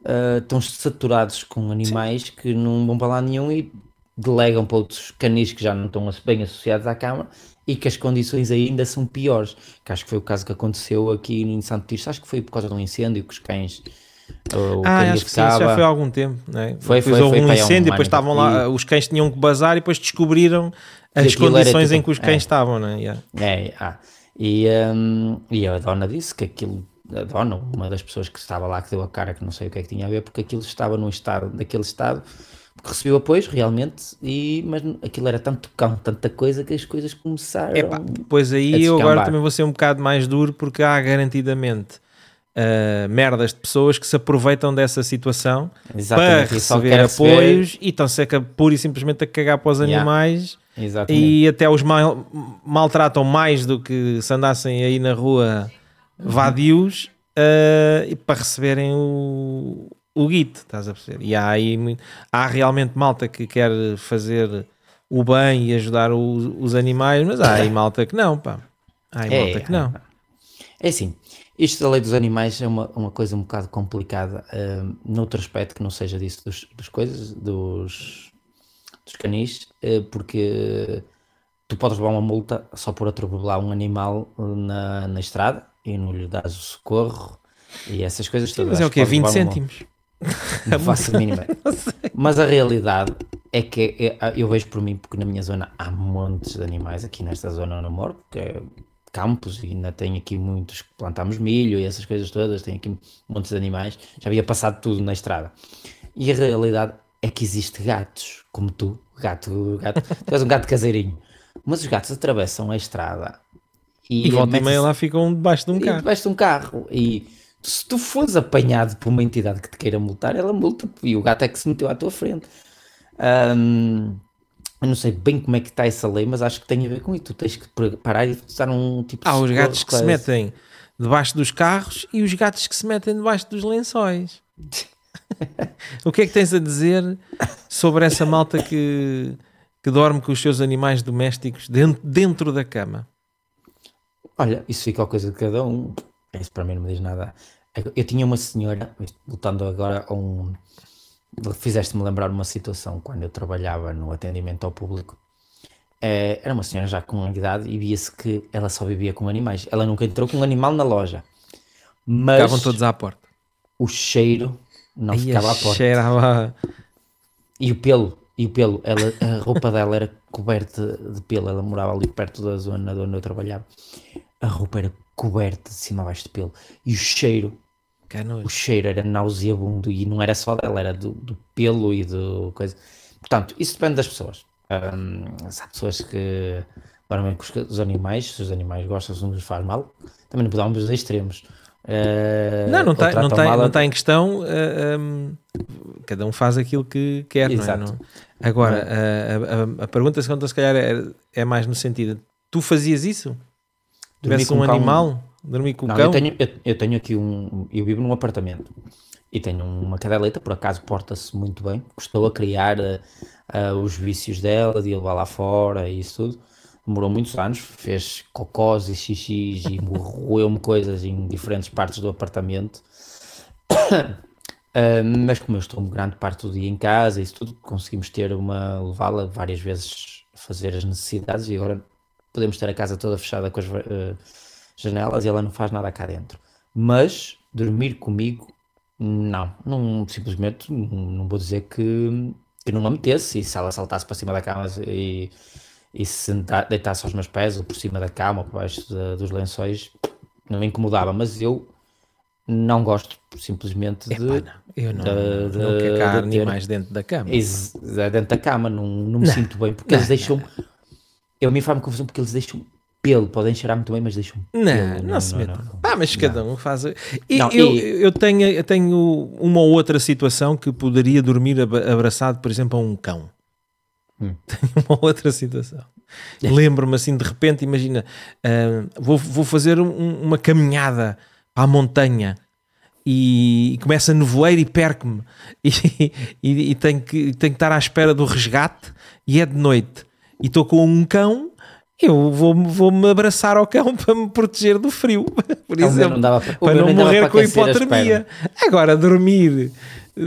S2: ah, estão saturados com animais que não vão para lá nenhum e delegam para outros canis que já não estão bem associados à Câmara e que as condições ainda são piores. Que acho que foi o caso que aconteceu aqui em Santo Tirso, acho que foi por causa de um incêndio que os cães. O
S1: Ah, acho que sim, isso já foi há algum tempo, não é?
S2: Foi,
S1: depois
S2: foi,
S1: houve
S2: foi
S1: um
S2: um
S1: incêndio, depois estavam lá, os cães tinham que bazar e depois descobriram as condições
S2: tipo-
S1: em que os cães
S2: é.
S1: estavam, não é? Yeah.
S2: É, ah, e, hum, e a dona disse que aquilo, a dona, uma das pessoas que estava lá, que deu a cara, que não sei o que é que tinha a ver, porque aquilo estava num estado, naquele estado, porque recebeu apoios realmente, e, mas aquilo era tanto cão, tanta coisa, que as coisas começaram.
S1: Epá, depois
S2: a
S1: aí eu agora também vou ser um bocado mais duro porque há garantidamente uh, merdas de pessoas que se aproveitam dessa situação
S2: Exatamente,
S1: para receber apoios
S2: receber-
S1: e estão-se pura e simplesmente a cagar para os animais. E até os mal- maltratam mais do que se andassem aí na rua vadios uh, para receberem o, o guito, estás a perceber? E há aí há realmente malta que quer fazer o bem e ajudar os, os animais, mas há aí malta que não, pá. Há aí
S2: É,
S1: malta que não.
S2: É assim, isto da lei dos animais é uma, uma coisa um bocado complicada, uh, noutro aspecto que não seja disso dos, dos coisas, dos, dos canis, uh, porque tu podes levar uma multa só por atropelar um animal na, na estrada e não lhe dás o socorro e essas coisas todas.
S1: Mas é o quê?
S2: podes
S1: 20
S2: levar uma multa.
S1: cêntimos?
S2: Não faço a mínima. Mas a realidade é que é- eu vejo por mim, porque na minha zona há montes de animais, aqui nesta zona onde eu moro, que é campos, e ainda tem aqui muitos que plantamos milho e essas coisas todas, tem aqui montes de animais, já havia passado tudo na estrada. E a realidade é que existe gatos, como tu, gato, gato, tu és um gato caseirinho, mas os gatos atravessam a estrada
S1: E volta e meia lá ficam debaixo de um
S2: e
S1: carro.
S2: debaixo de um carro. E se tu fores apanhado por uma entidade que te queira multar, ela multa e o gato é que se meteu à tua frente. Ahm, eu não sei bem como é que está essa lei, mas acho que tem a ver com isso. Tu tens que parar e usar um tipo de
S1: Há os gatos que se metem debaixo dos carros e os gatos que se metem debaixo dos lençóis. o que é que tens a dizer sobre essa malta que, que dorme com os seus animais domésticos dentro, dentro da cama?
S2: Olha, isso fica a coisa de cada um. Isso para mim não me diz nada. Eu tinha uma senhora, voltando agora a um. Fizeste-me lembrar uma situação quando eu trabalhava no atendimento ao público. Eh, era uma senhora já com idade e via-se que ela só vivia com animais. Ela nunca entrou com um animal na loja. Mas
S1: Ficavam todos à porta.
S2: o cheiro não ficava à porta.
S1: cheirava.
S2: E o pelo, e o pelo, ela, a roupa dela era coberta de pelo, ela morava ali perto da zona onde eu trabalhava. A roupa era coberta de cima a baixo de pelo. E o cheiro,
S1: Que
S2: o cheiro era nauseabundo e não era só dela, era do, do pelo e do coisa. Portanto, isso depende das pessoas. Hum, há pessoas que com os, os animais, se os animais gostam, se não lhes faz mal, também não podemos dos extremos. Eh,
S1: Não, não está não
S2: a-
S1: não tá em questão. ah, hum, cada um faz aquilo que quer, não é?
S2: Exato.
S1: Não- Agora, a, a- a pergunta segunda, se calhar, é, é mais no sentido: tu fazias isso? Tivesse um
S2: um
S1: animal? Dormir com o
S2: Não,
S1: cão?
S2: eu tenho, eu, eu tenho aqui um. Eu vivo num apartamento e tenho uma cadeleta, por acaso porta-se muito bem. Gostou a criar eh, eh, os vícios dela, de ir lá fora e isso tudo. Demorou muitos anos, fez cocós e xixis e roeu-me coisas em diferentes partes do apartamento. Ah, mas como eu estou grande parte do dia em casa e isso tudo, conseguimos ter uma, levá-la várias vezes a fazer as necessidades e agora podemos ter a casa toda fechada com as eh, janelas e ela não faz nada cá dentro. Mas dormir comigo, não, não simplesmente não, não vou dizer que, que não a metesse e se ela saltasse para cima da cama e, e se senta- deitasse aos meus pés ou por cima da cama ou por baixo da- dos lençóis, não me incomodava, mas eu não gosto simplesmente de.
S1: Epá, não. Eu não,
S2: de-
S1: não
S2: de-
S1: quero cá
S2: de ter-
S1: animais dentro da cama.
S2: Ex- dentro da cama, não, não me sinto bem, porque eles deixam. Eu mim faz-me confusão porque eles deixam pelo, podem cheirar muito bem, mas deixam
S1: Não,
S2: pelo.
S1: não, se metam.
S2: não.
S1: Pá, mas cada um faz. E
S2: Não,
S1: eu,
S2: e-
S1: eu, tenho, eu tenho uma ou outra situação que poderia dormir abraçado, por exemplo, a um cão.
S2: Hum.
S1: Tenho uma outra situação. Lembro-me assim, de repente, imagina, ah, vou, vou fazer um- uma caminhada à montanha e, começa a nevoeiro e perco-me e, e, e tenho, que, tenho que estar à espera do resgate e é de noite e estou com um cão eu vou-me vou abraçar ao cão para me proteger do frio, por
S2: O meu
S1: exemplo,
S2: não dava para-
S1: para não morrer
S2: para
S1: com hipotermia. Agora, dormir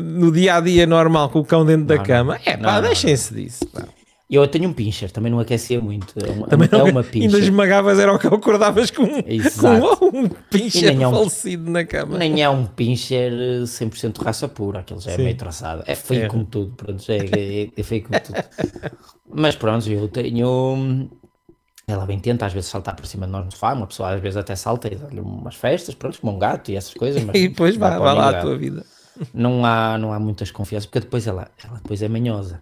S1: no dia a dia normal com o cão dentro da
S2: Não, não.
S1: cama, é pá, deixem-se disso. pá.
S2: Eu tenho um pincher, também não aquecia muito. É uma,
S1: Também
S2: é
S1: não-
S2: uma
S1: ainda
S2: pincher.
S1: esmagavas, era o que acordavas com,
S2: Exato.
S1: com um pincher
S2: é um-
S1: falecido na cama.
S2: Nem é um pincher eh, 100% raça pura, aquele já é
S1: Sim.
S2: meio traçado. É feio
S1: É.
S2: como tudo, pronto, é, é, é feio como tudo. Mas pronto, eu tenho. Ela bem tenta às vezes saltar por cima de nós no sofá, uma pessoa às vezes até salta e dá-lhe umas festas, pronto, como um gato e essas coisas.
S1: E depois
S2: vai
S1: vai, lá a tua vida.
S2: Não há, não há muitas confianças, porque depois ela, ela depois é manhosa.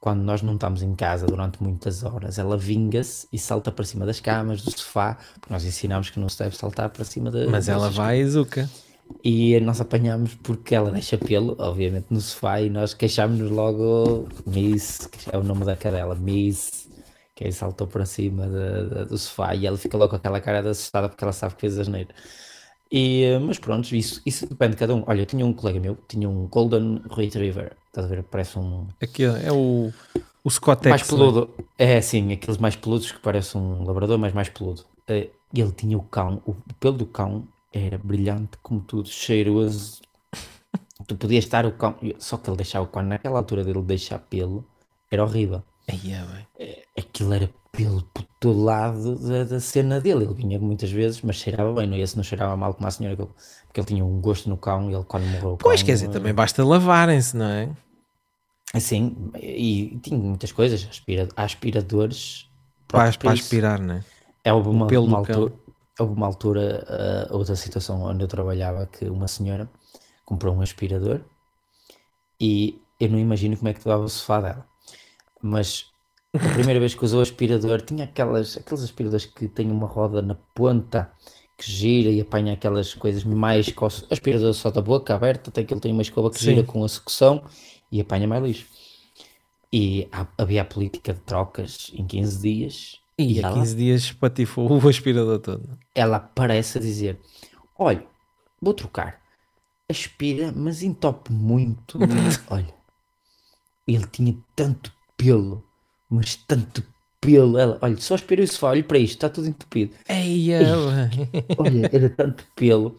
S2: Quando nós não estamos em casa durante muitas horas, ela vinga-se e salta para cima das camas, do sofá, porque nós ensinamos que não se deve saltar para cima de
S1: Mas ela vai e zuca.
S2: E nós apanhámos porque ela deixa pelo, obviamente, no sofá e nós queixámos-nos logo Miss, que é o nome da cadela, Miss, que aí saltou para cima de, de, do sofá e ela fica logo com aquela cara de assustada porque ela sabe que fez asneiro. E, mas pronto, isso, isso depende de cada um. Olha, eu tinha um colega meu, tinha um Golden Retriever, estás a ver? Parece um.
S1: Aqui é o, o Scottex.
S2: Mais peludo. É, sim, aqueles mais peludos que parece um labrador, mas mais peludo. E ele tinha o cão, o pelo do cão era brilhante como tudo, cheiroso. tu podias estar o cão, só que ele deixava o cão, naquela altura dele deixar pelo, era horrível.
S1: É,
S2: Aquilo era pelo por todo lado da, da, cena dele. Ele vinha muitas vezes, mas cheirava bem. Não, esse não cheirava mal como a senhora, porque ele tinha um gosto no cão e ele quando morreu.
S1: Pois, cão, quer dizer, também basta lavarem-se, não é?
S2: Assim, e, e tinha muitas coisas, aspira,
S1: aspiradores para, para aspirar, não é?
S2: É uma, uma altura, houve uma altura, uh, outra situação onde eu trabalhava, que uma senhora comprou um aspirador e eu não imagino como é que levava o sofá dela. Mas a primeira vez que usou o aspirador, tinha aquelas, aqueles aspiradores que têm uma roda na ponta que gira e apanha aquelas coisas mais. Aspirador só da boca aberta, até que ele tem uma escova que Sim. gira com a sucção e apanha mais lixo. E havia a política de trocas em 15 dias.
S1: E, e há 15 dias patifou o aspirador todo.
S2: Ela parece a dizer: Olha, vou trocar. Aspira, mas entope muito. Olha, ele tinha tanto pelo, mas tanto pelo. Ela, olha, só aspira o sofá, olha para isto, está tudo entupido.
S1: Ei,
S2: olha, era tanto pelo.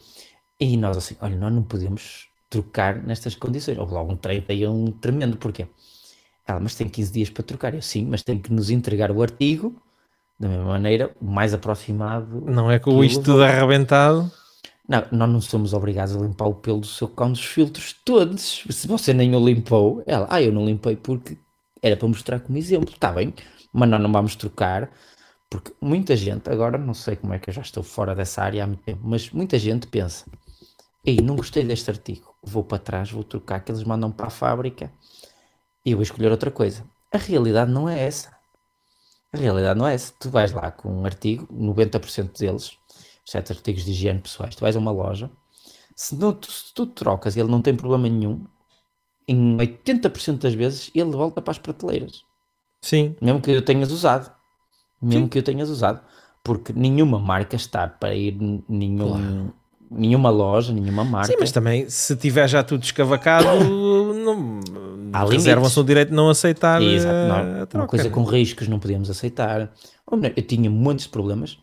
S2: E nós assim, olha, nós não podemos trocar nestas condições. Houve logo um treino aí um tremendo, porquê? Ela, mas tem 15 dias para trocar. Eu sim, mas tem que nos entregar o artigo da mesma maneira, o mais aproximado.
S1: Não é com isto tudo arrebentado.
S2: Não, nós não somos obrigados a limpar o pelo do seu cão dos filtros todos. Se você nem o limpou, ela, ah, eu não limpei porque era para mostrar como exemplo. Está bem, mas nós não vamos trocar, porque muita gente, agora não sei como é que eu já estou fora dessa área há muito tempo, mas muita gente pensa, ei, não gostei deste artigo, vou para trás, vou trocar, que eles mandam para a fábrica e eu vou escolher outra coisa. A realidade não é essa. A realidade não é essa. Tu vais lá com um artigo, 90% deles, sete artigos de higiene pessoais, tu vais a uma loja, se, não, se tu trocas e ele não tem problema nenhum, em 80% das vezes ele volta para as prateleiras.
S1: Sim.
S2: Mesmo que eu tenhas usado. Mesmo Sim. que eu tenhas usado. Porque nenhuma marca está para ir nenhum, claro. nenhuma loja, nenhuma marca.
S1: Sim, mas também se tiver já tudo escavacado, não, reservam-se o direito de não aceitar Exato, eh, não,
S2: troca, Uma coisa com riscos não podíamos aceitar. Eu tinha muitos problemas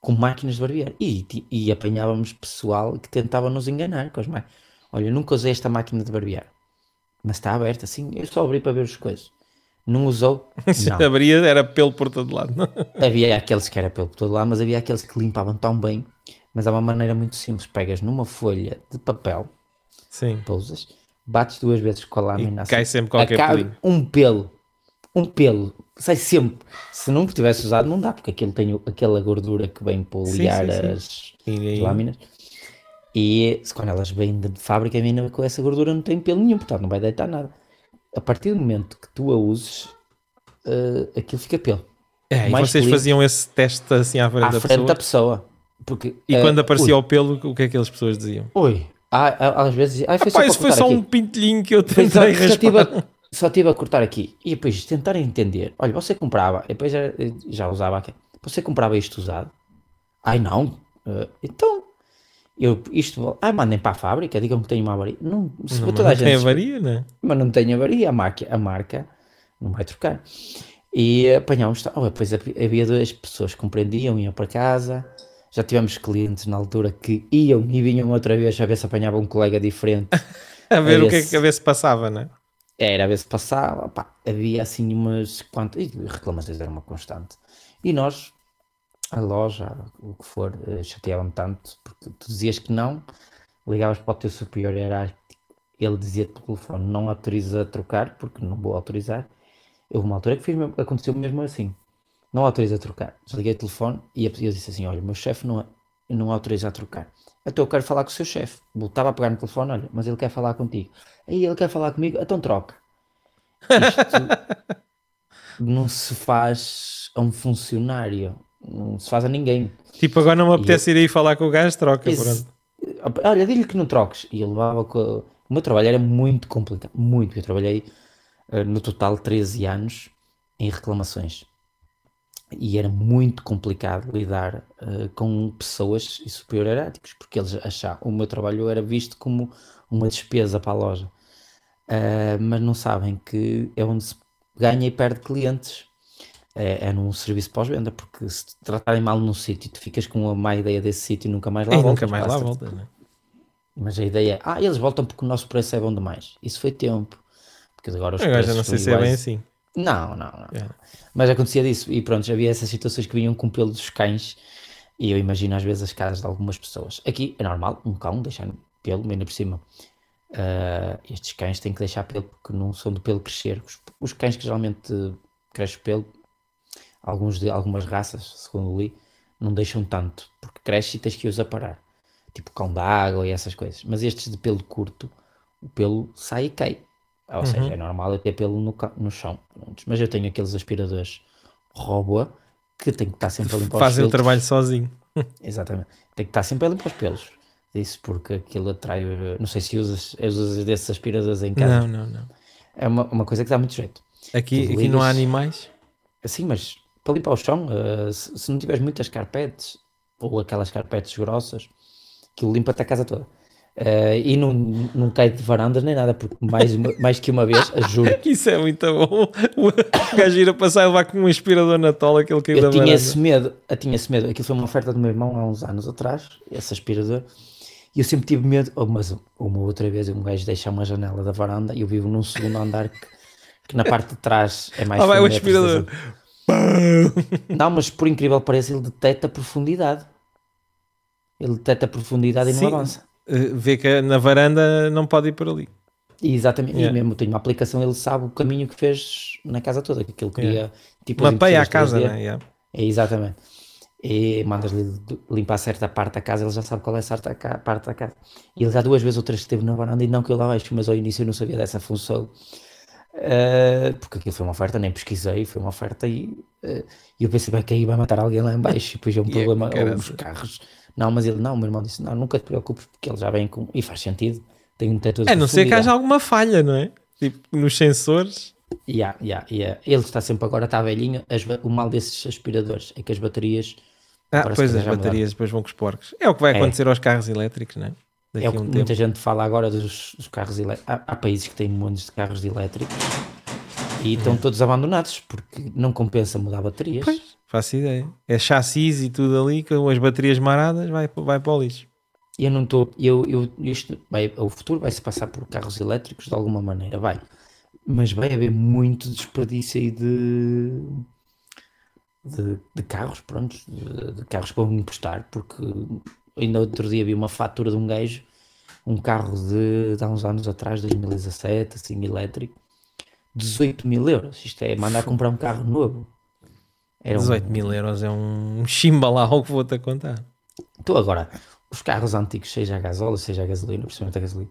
S2: com máquinas de barbear e, e apanhávamos pessoal que tentava nos enganar com as máquinas. Olha, nunca usei esta máquina de barbear, mas está aberta assim. Eu só abri para ver as coisas. Não usou?
S1: Se não. abria, era pelo por todo lado. Não?
S2: Havia aqueles que era pelo por todo lado, mas havia aqueles que limpavam tão bem. Mas há uma maneira muito simples: pegas numa folha de papel,
S1: Sim.
S2: pousas, bates duas vezes com a lâmina.
S1: E cai assim, sempre qualquer.
S2: Um pelo. Um pelo. Sai sempre. Se não tivesse usado, não dá, porque aquilo tem aquela gordura que vem para liar sim, sim, sim. As, as, lâminas. E quando elas vêm de fábrica, a mina com essa gordura não tem pelo nenhum, portanto não vai deitar nada. A partir do momento que tu a uses, uh, aquilo fica pelo.
S1: É, e vocês faziam esse teste assim à frente, à
S2: da,
S1: frente
S2: pessoa? da pessoa. Porque,
S1: e uh, quando aparecia ui. o pelo, o que é que as pessoas diziam?
S2: Oi, ah, às vezes. Ah, foi
S1: Rapaz,
S2: só,
S1: foi só
S2: aqui.
S1: um pintelhinho que eu tentei só, tive,
S2: a, só estive a cortar aqui. E depois tentar entender. Olha, você comprava. Depois já, já usava aqui. Você comprava isto usado? Ai não. Uh, então. Eu, isto. Ai, mandem para a fábrica. Digam que tem uma avaria. Não,
S1: se não, toda a gente, tem avaria, né?
S2: Mas não tem avaria. A marca, a marca não vai trocar. E apanhámos. Oh, depois havia duas pessoas que compreendiam, iam para casa já tivemos clientes na altura que iam e vinham outra vez a ver se apanhava um colega diferente.
S1: a ver a o que é que a ver se passava, né?
S2: Era a ver se passava. Pá, havia assim umas quantas. E reclamações era uma constante. E nós, a loja, o que for, eh, chateavam tanto, porque tu dizias que não, ligavas para o teu superior era ele dizia pelo telefone: não autoriza a trocar, porque não vou autorizar. Houve uma altura que fiz, aconteceu mesmo assim não autoriza a trocar. Desliguei o telefone e eu disse assim: Olha, meu chefe não, não autoriza a trocar. Então eu quero falar com o seu chefe. Voltava a pegar no telefone: Olha, mas ele quer falar contigo. Aí ele quer falar comigo, então troca. Isto não se faz a um funcionário, não se faz a ninguém.
S1: Tipo, agora não me apetece eu... ir aí falar com o gajo, troca. Esse...
S2: olha, diz-lhe que não troques. E ele levava com. O meu trabalho era muito complicado, muito. Eu trabalhei uh, no total 13 anos em reclamações e era muito complicado lidar uh, com pessoas e superior eráticos, porque eles achavam o meu trabalho era visto como uma despesa para a loja, uh, mas não sabem que é onde se ganha e perde clientes. É, é num serviço pós-venda, porque se te tratarem mal num sítio, tu ficas com uma má ideia desse sítio e nunca mais lá voltas.
S1: nunca mais lá
S2: basta-
S1: volta, né?
S2: Mas a ideia é, ah, eles voltam porque o nosso preço é bom demais. Isso foi tempo. Porque agora os
S1: Agora já não sei se é bem assim.
S2: Não, não, não.
S1: É.
S2: Mas acontecia disso. E pronto, já havia essas situações que vinham com pelo dos cães. E eu imagino às vezes as casas de algumas pessoas. Aqui é normal, um cão deixar pelo, ainda por cima. Ah, estes cães têm que deixar pelo porque não são do pelo crescer. Os, os cães que geralmente crescem pelo, alguns de algumas raças, segundo li, não deixam tanto, porque cresce e tens que os aparar. Tipo cão d'água e essas coisas. Mas estes de pelo curto, o pelo sai e cai. Ou seja, é normal eu ter pelo no, no chão. Mas eu tenho aqueles aspiradores robô que tem que estar sempre a limpar os
S1: Fazem o trabalho sozinho.
S2: Exatamente. Tem que estar sempre a limpar os pelos. Isso porque aquilo atrai. Não sei se usas, usas desses aspiradores em casa.
S1: Não, não, não.
S2: É uma, uma coisa que dá muito jeito.
S1: Aqui,
S2: Tu
S1: aqui não há animais.
S2: Assim, mas para limpar o chão, eh, se, se não tiveres muitas carpetes ou aquelas carpetes grossas, aquilo limpa-te a casa toda. Eh, e não, não cai de varandas nem nada, porque mais, mais que uma vez, juro,
S1: Isso é muito bom. O gajo ir a passar e levar com um aspirador na tola que ele caiu da
S2: eu tinha
S1: varanda.
S2: esse medo, eu tinha esse medo. Aquilo foi uma oferta do meu irmão há uns anos atrás, esse aspirador, e eu sempre tive medo. Oh, mas uma outra vez um gajo deixa uma janela da varanda e eu vivo num segundo andar que, que na parte de trás é mais
S1: Ah, vai o
S2: é
S1: aspirador.
S2: Não, mas por incrível que pareça, ele detecta profundidade. Ele detecta profundidade e não avança.
S1: Vê que na varanda não pode ir por ali.
S2: Exatamente,
S1: Yeah.
S2: e mesmo tem uma aplicação, ele sabe o caminho que fez na casa toda, que ele queria tipo as
S1: Mapeia a casa,
S2: 3D.
S1: né? Yeah.
S2: É, exatamente. E mandas-lhe limpar certa parte da casa, ele já sabe qual é a certa parte da casa. E ele já duas vezes ou três esteve na varanda e não que eu lá baixo, mas ao início eu não sabia dessa função. Eh, porque aquilo foi uma oferta, nem pesquisei, foi uma oferta e e eu pensei, bem, que aí vai matar alguém lá em baixo, e depois é um
S1: é
S2: problema,
S1: caramba.
S2: os carros. Não, mas ele, não, o meu irmão disse, não, nunca te preocupes, porque ele já vem com, e faz sentido, tem um de
S1: A não ser que haja alguma falha, não é? Tipo, nos sensores.
S2: Yeah, yeah, yeah. Ele está sempre agora, está velhinho. As o mal desses aspiradores é que as baterias.
S1: Ah, pois as
S2: já mudaram.
S1: baterias depois vão com os porcos. É o que vai
S2: É.
S1: acontecer aos carros elétricos, não é? Daqui
S2: É o que
S1: um
S2: muita
S1: tempo.
S2: gente fala agora dos, dos carros elétricos. Há, há países que têm montes de carros elétricos e estão todos abandonados porque não compensa mudar baterias.
S1: Pois, faço ideia. É chassis e tudo ali, com as baterias maradas, vai, vai para o lixo.
S2: Eu não estou. Eu, eu, isto vai, o futuro vai se passar por carros elétricos de alguma maneira, vai. Mas vai haver muito desperdício aí de, de, de carros, pronto, de, de carros para emprestar, porque ainda outro dia vi uma fatura de um gajo, um carro de, de há uns anos atrás, 2017, assim, elétrico, 18 mil euros. Isto é mandar comprar um carro novo. Era um-
S1: 18 mil euros é um chimbalau que vou-te a contar.
S2: Então agora, os carros antigos, seja a gasóleo, seja a gasolina, principalmente a gasolina,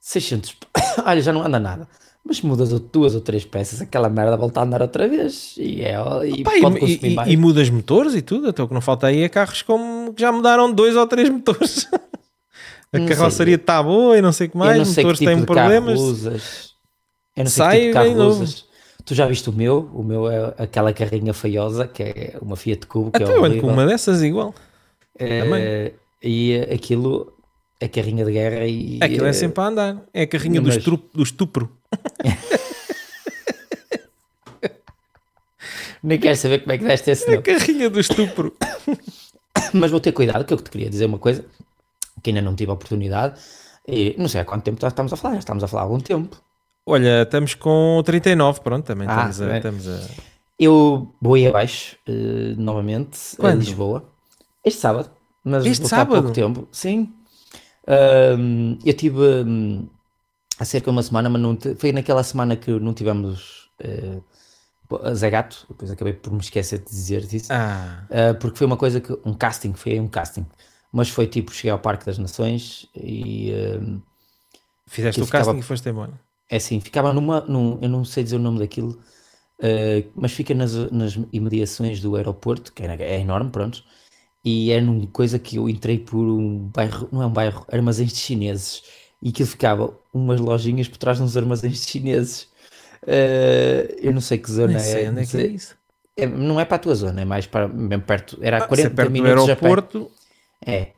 S2: 600, p- olha, já não anda nada. Mas mudas duas ou três peças, aquela merda volta a andar outra vez. E, é, e pode
S1: e, e- e mudas motores e tudo. Até o que não falta aí é carros como que já mudaram dois ou três motores. a
S2: Não
S1: carroceria está boa e não sei o que mais.
S2: que
S1: motores
S2: tipo
S1: têm problemas.
S2: usas. Eu não sei
S1: Sai
S2: que tipo de carro
S1: bem novo.
S2: usas. Tu já viste o meu? O meu é aquela carrinha feiosa, que é uma Fiat Cubo, que
S1: Até
S2: é
S1: eu ando com uma dessas igual.
S2: Eh, e aquilo é carrinha de guerra e...
S1: Aquilo é
S2: eh,
S1: sempre a andar. É a carrinha do, estru- do estupro.
S2: Nem quero saber como é que deste esse
S1: É a
S2: nome.
S1: carrinha do estupro.
S2: Mas vou ter cuidado, que eu te queria dizer uma coisa que ainda não tive a oportunidade. E não sei há quanto tempo estamos a falar, já estamos a falar há algum tempo.
S1: Olha, estamos com 39, pronto, também
S2: Ah,
S1: estamos, a, estamos a-
S2: Eu vou aí abaixo eh, novamente a
S1: Quando?
S2: Lisboa este sábado, mas
S1: Este
S2: vou estar há pouco
S1: sábado?
S2: tempo. Sim, Ahm, eu tive hum, há cerca de uma semana, mas não foi naquela semana que não tivemos eh, a Zé Gato, depois acabei por me esquecer de dizer disso.
S1: Ah,
S2: Uh, porque foi uma coisa que um casting, foi um casting, mas foi tipo, cheguei ao Parque das Nações e um,
S1: fizeste o casting
S2: ficava-
S1: e foste embora.
S2: é assim, ficava numa, num, eu não sei dizer o nome daquilo, uh, mas fica nas, nas imediações do aeroporto, que é, é enorme, pronto, e era uma coisa que eu entrei por um bairro, não é um bairro, armazéns de chineses, e que ficava umas lojinhas por trás de uns armazéns chineses. Uh, eu não sei que zona
S1: Nem sei
S2: é.
S1: onde é
S2: não,
S1: que é
S2: sei-
S1: isso.
S2: é- não é para a tua zona, é mais para mesmo perto. Era a
S1: Ah, se é
S2: 40
S1: perto do
S2: minutos pé.
S1: aeroporto,
S2: É,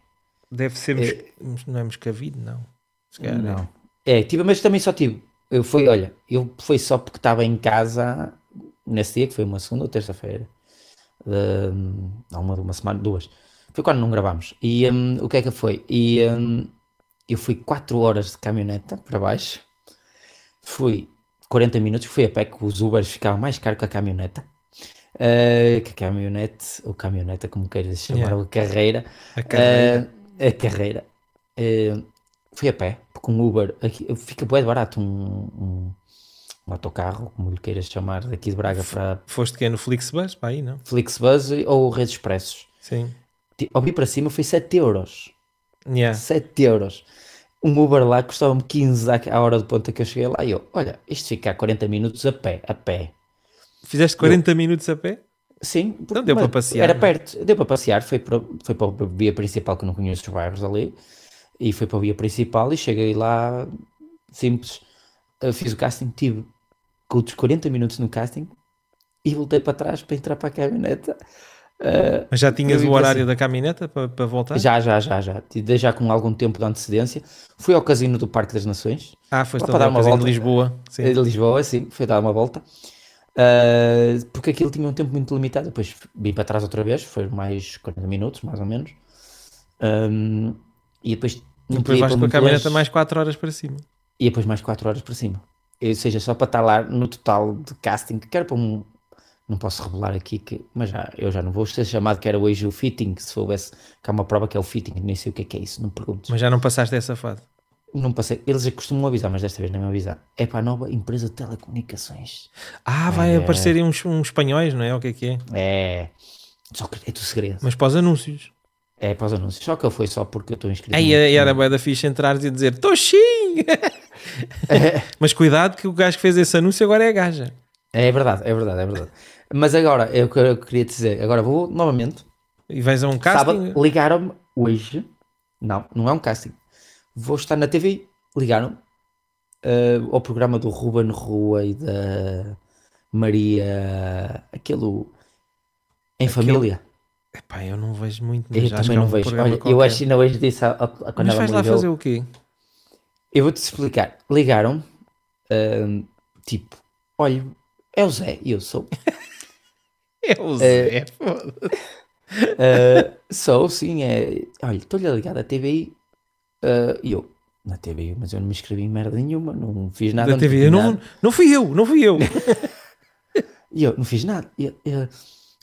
S1: deve ser. Mos- Não é Moscavide, não. Se calhar é.
S2: não. É, tive, mas também só tive. Eu fui, olha, eu foi só porque estava em casa nesse dia, que foi uma segunda ou terça-feira. Não, uma, uma semana, duas. Foi quando não gravámos. E hum, o que é que foi? E hum, eu fui 4 horas de caminhoneta para baixo. Fui 40 minutos, fui a pé, que os Ubers ficavam mais caro que a caminhoneta. Uh, que a caminhonete, ou caminhoneta, como queiras chamar,
S1: Yeah.
S2: ou carreira.
S1: A carreira.
S2: Uh, a carreira. Uh, fui a pé, porque um Uber aqui, fica bem barato um, um, um autocarro, como lhe queiras chamar, daqui de Braga para
S1: Foste que é no Flixbus? Para aí, não?
S2: Flixbus ou Redes Expressos.
S1: Sim.
S2: Ao vir para cima foi 7 euros.
S1: Yeah.
S2: 7 euros. Um Uber lá custava-me 15 à hora de ponta que eu cheguei lá e eu, olha, isto fica a 40 minutos a pé, a pé.
S1: Fizeste 40 minutos a pé?
S2: Sim, porque-
S1: Então deu para passear,
S2: Era
S1: é?
S2: perto, deu para passear, foi para, foi para a via principal que eu não conheço os bairros ali, e foi para a via principal e cheguei lá simples, fiz o casting, tive outros 40 minutos no casting e voltei para trás para entrar para a caminhoneta. Eh,
S1: Mas já tinhas o horário
S2: cima.
S1: da caminhoneta para, para voltar?
S2: já, já, já, já, já com algum tempo de antecedência. Fui ao casino do Parque das Nações,
S1: Ah, foste
S2: Para dar uma volta.
S1: de Lisboa. Sim.
S2: de Lisboa, sim, fui dar uma volta. Uh, porque aquilo tinha um tempo muito limitado. Depois vim para trás outra vez, foi mais 40 minutos, mais ou menos. Um, e depois não
S1: Depois vais
S2: para
S1: com a caminhoneta
S2: longe,
S1: mais 4 horas para cima.
S2: E depois mais 4 horas para cima. Ou seja, só para estar lá no total de casting, que era para um. Não posso revelar aqui, que, mas já, eu já não vou ser chamado que era hoje o fitting. Se soubesse que há uma prova que é o fitting, nem sei o que é que é isso, não perguntes.
S1: Mas já não passaste essa fase.
S2: Não passei. Eles costumam avisar, mas desta vez não me avisar. É para a nova empresa de telecomunicações.
S1: Ah, vai
S2: É.
S1: aparecerem uns, uns espanhóis, não é? O que é que é?
S2: É. Só que é do segredo.
S1: Mas para os anúncios.
S2: É para os anúncios. Só que eu fui só porque eu estou inscrito.
S1: Aí era bué da ficha entrares e dizer Toxinho! Mas cuidado que o gajo que fez esse anúncio agora é a gaja.
S2: É verdade, é verdade, é verdade. Mas agora, é o que eu queria te dizer. Agora vou novamente.
S1: E vais a um casting.
S2: Ligaram-me hoje. Não, não é um casting. Vou estar na TV. Ligaram-me eh, ao programa do Ruben Rua e da Maria. Aquele. Em
S1: Aquele-
S2: família.
S1: Epá, eu não vejo muito,
S2: Eu também
S1: é
S2: não
S1: um
S2: vejo. Olha, eu acho que ainda hoje disse a, a, a- quando
S1: Mas vais lá
S2: ligou.
S1: fazer o quê?
S2: Eu vou-te explicar. Ligaram, ahm, tipo, olha, é o Zé, e eu sou.
S1: É o Zé.
S2: Ah, sou, sim, é. Olha, estou-lhe a ligar da TVI. ah, E eu, na TVI, mas eu não me inscrevi em merda nenhuma, não fiz nada.
S1: Da
S2: não
S1: TV.
S2: pedi
S1: Eu não,
S2: nada.
S1: não fui eu, não fui eu.
S2: E eu, não fiz nada. Eu- eu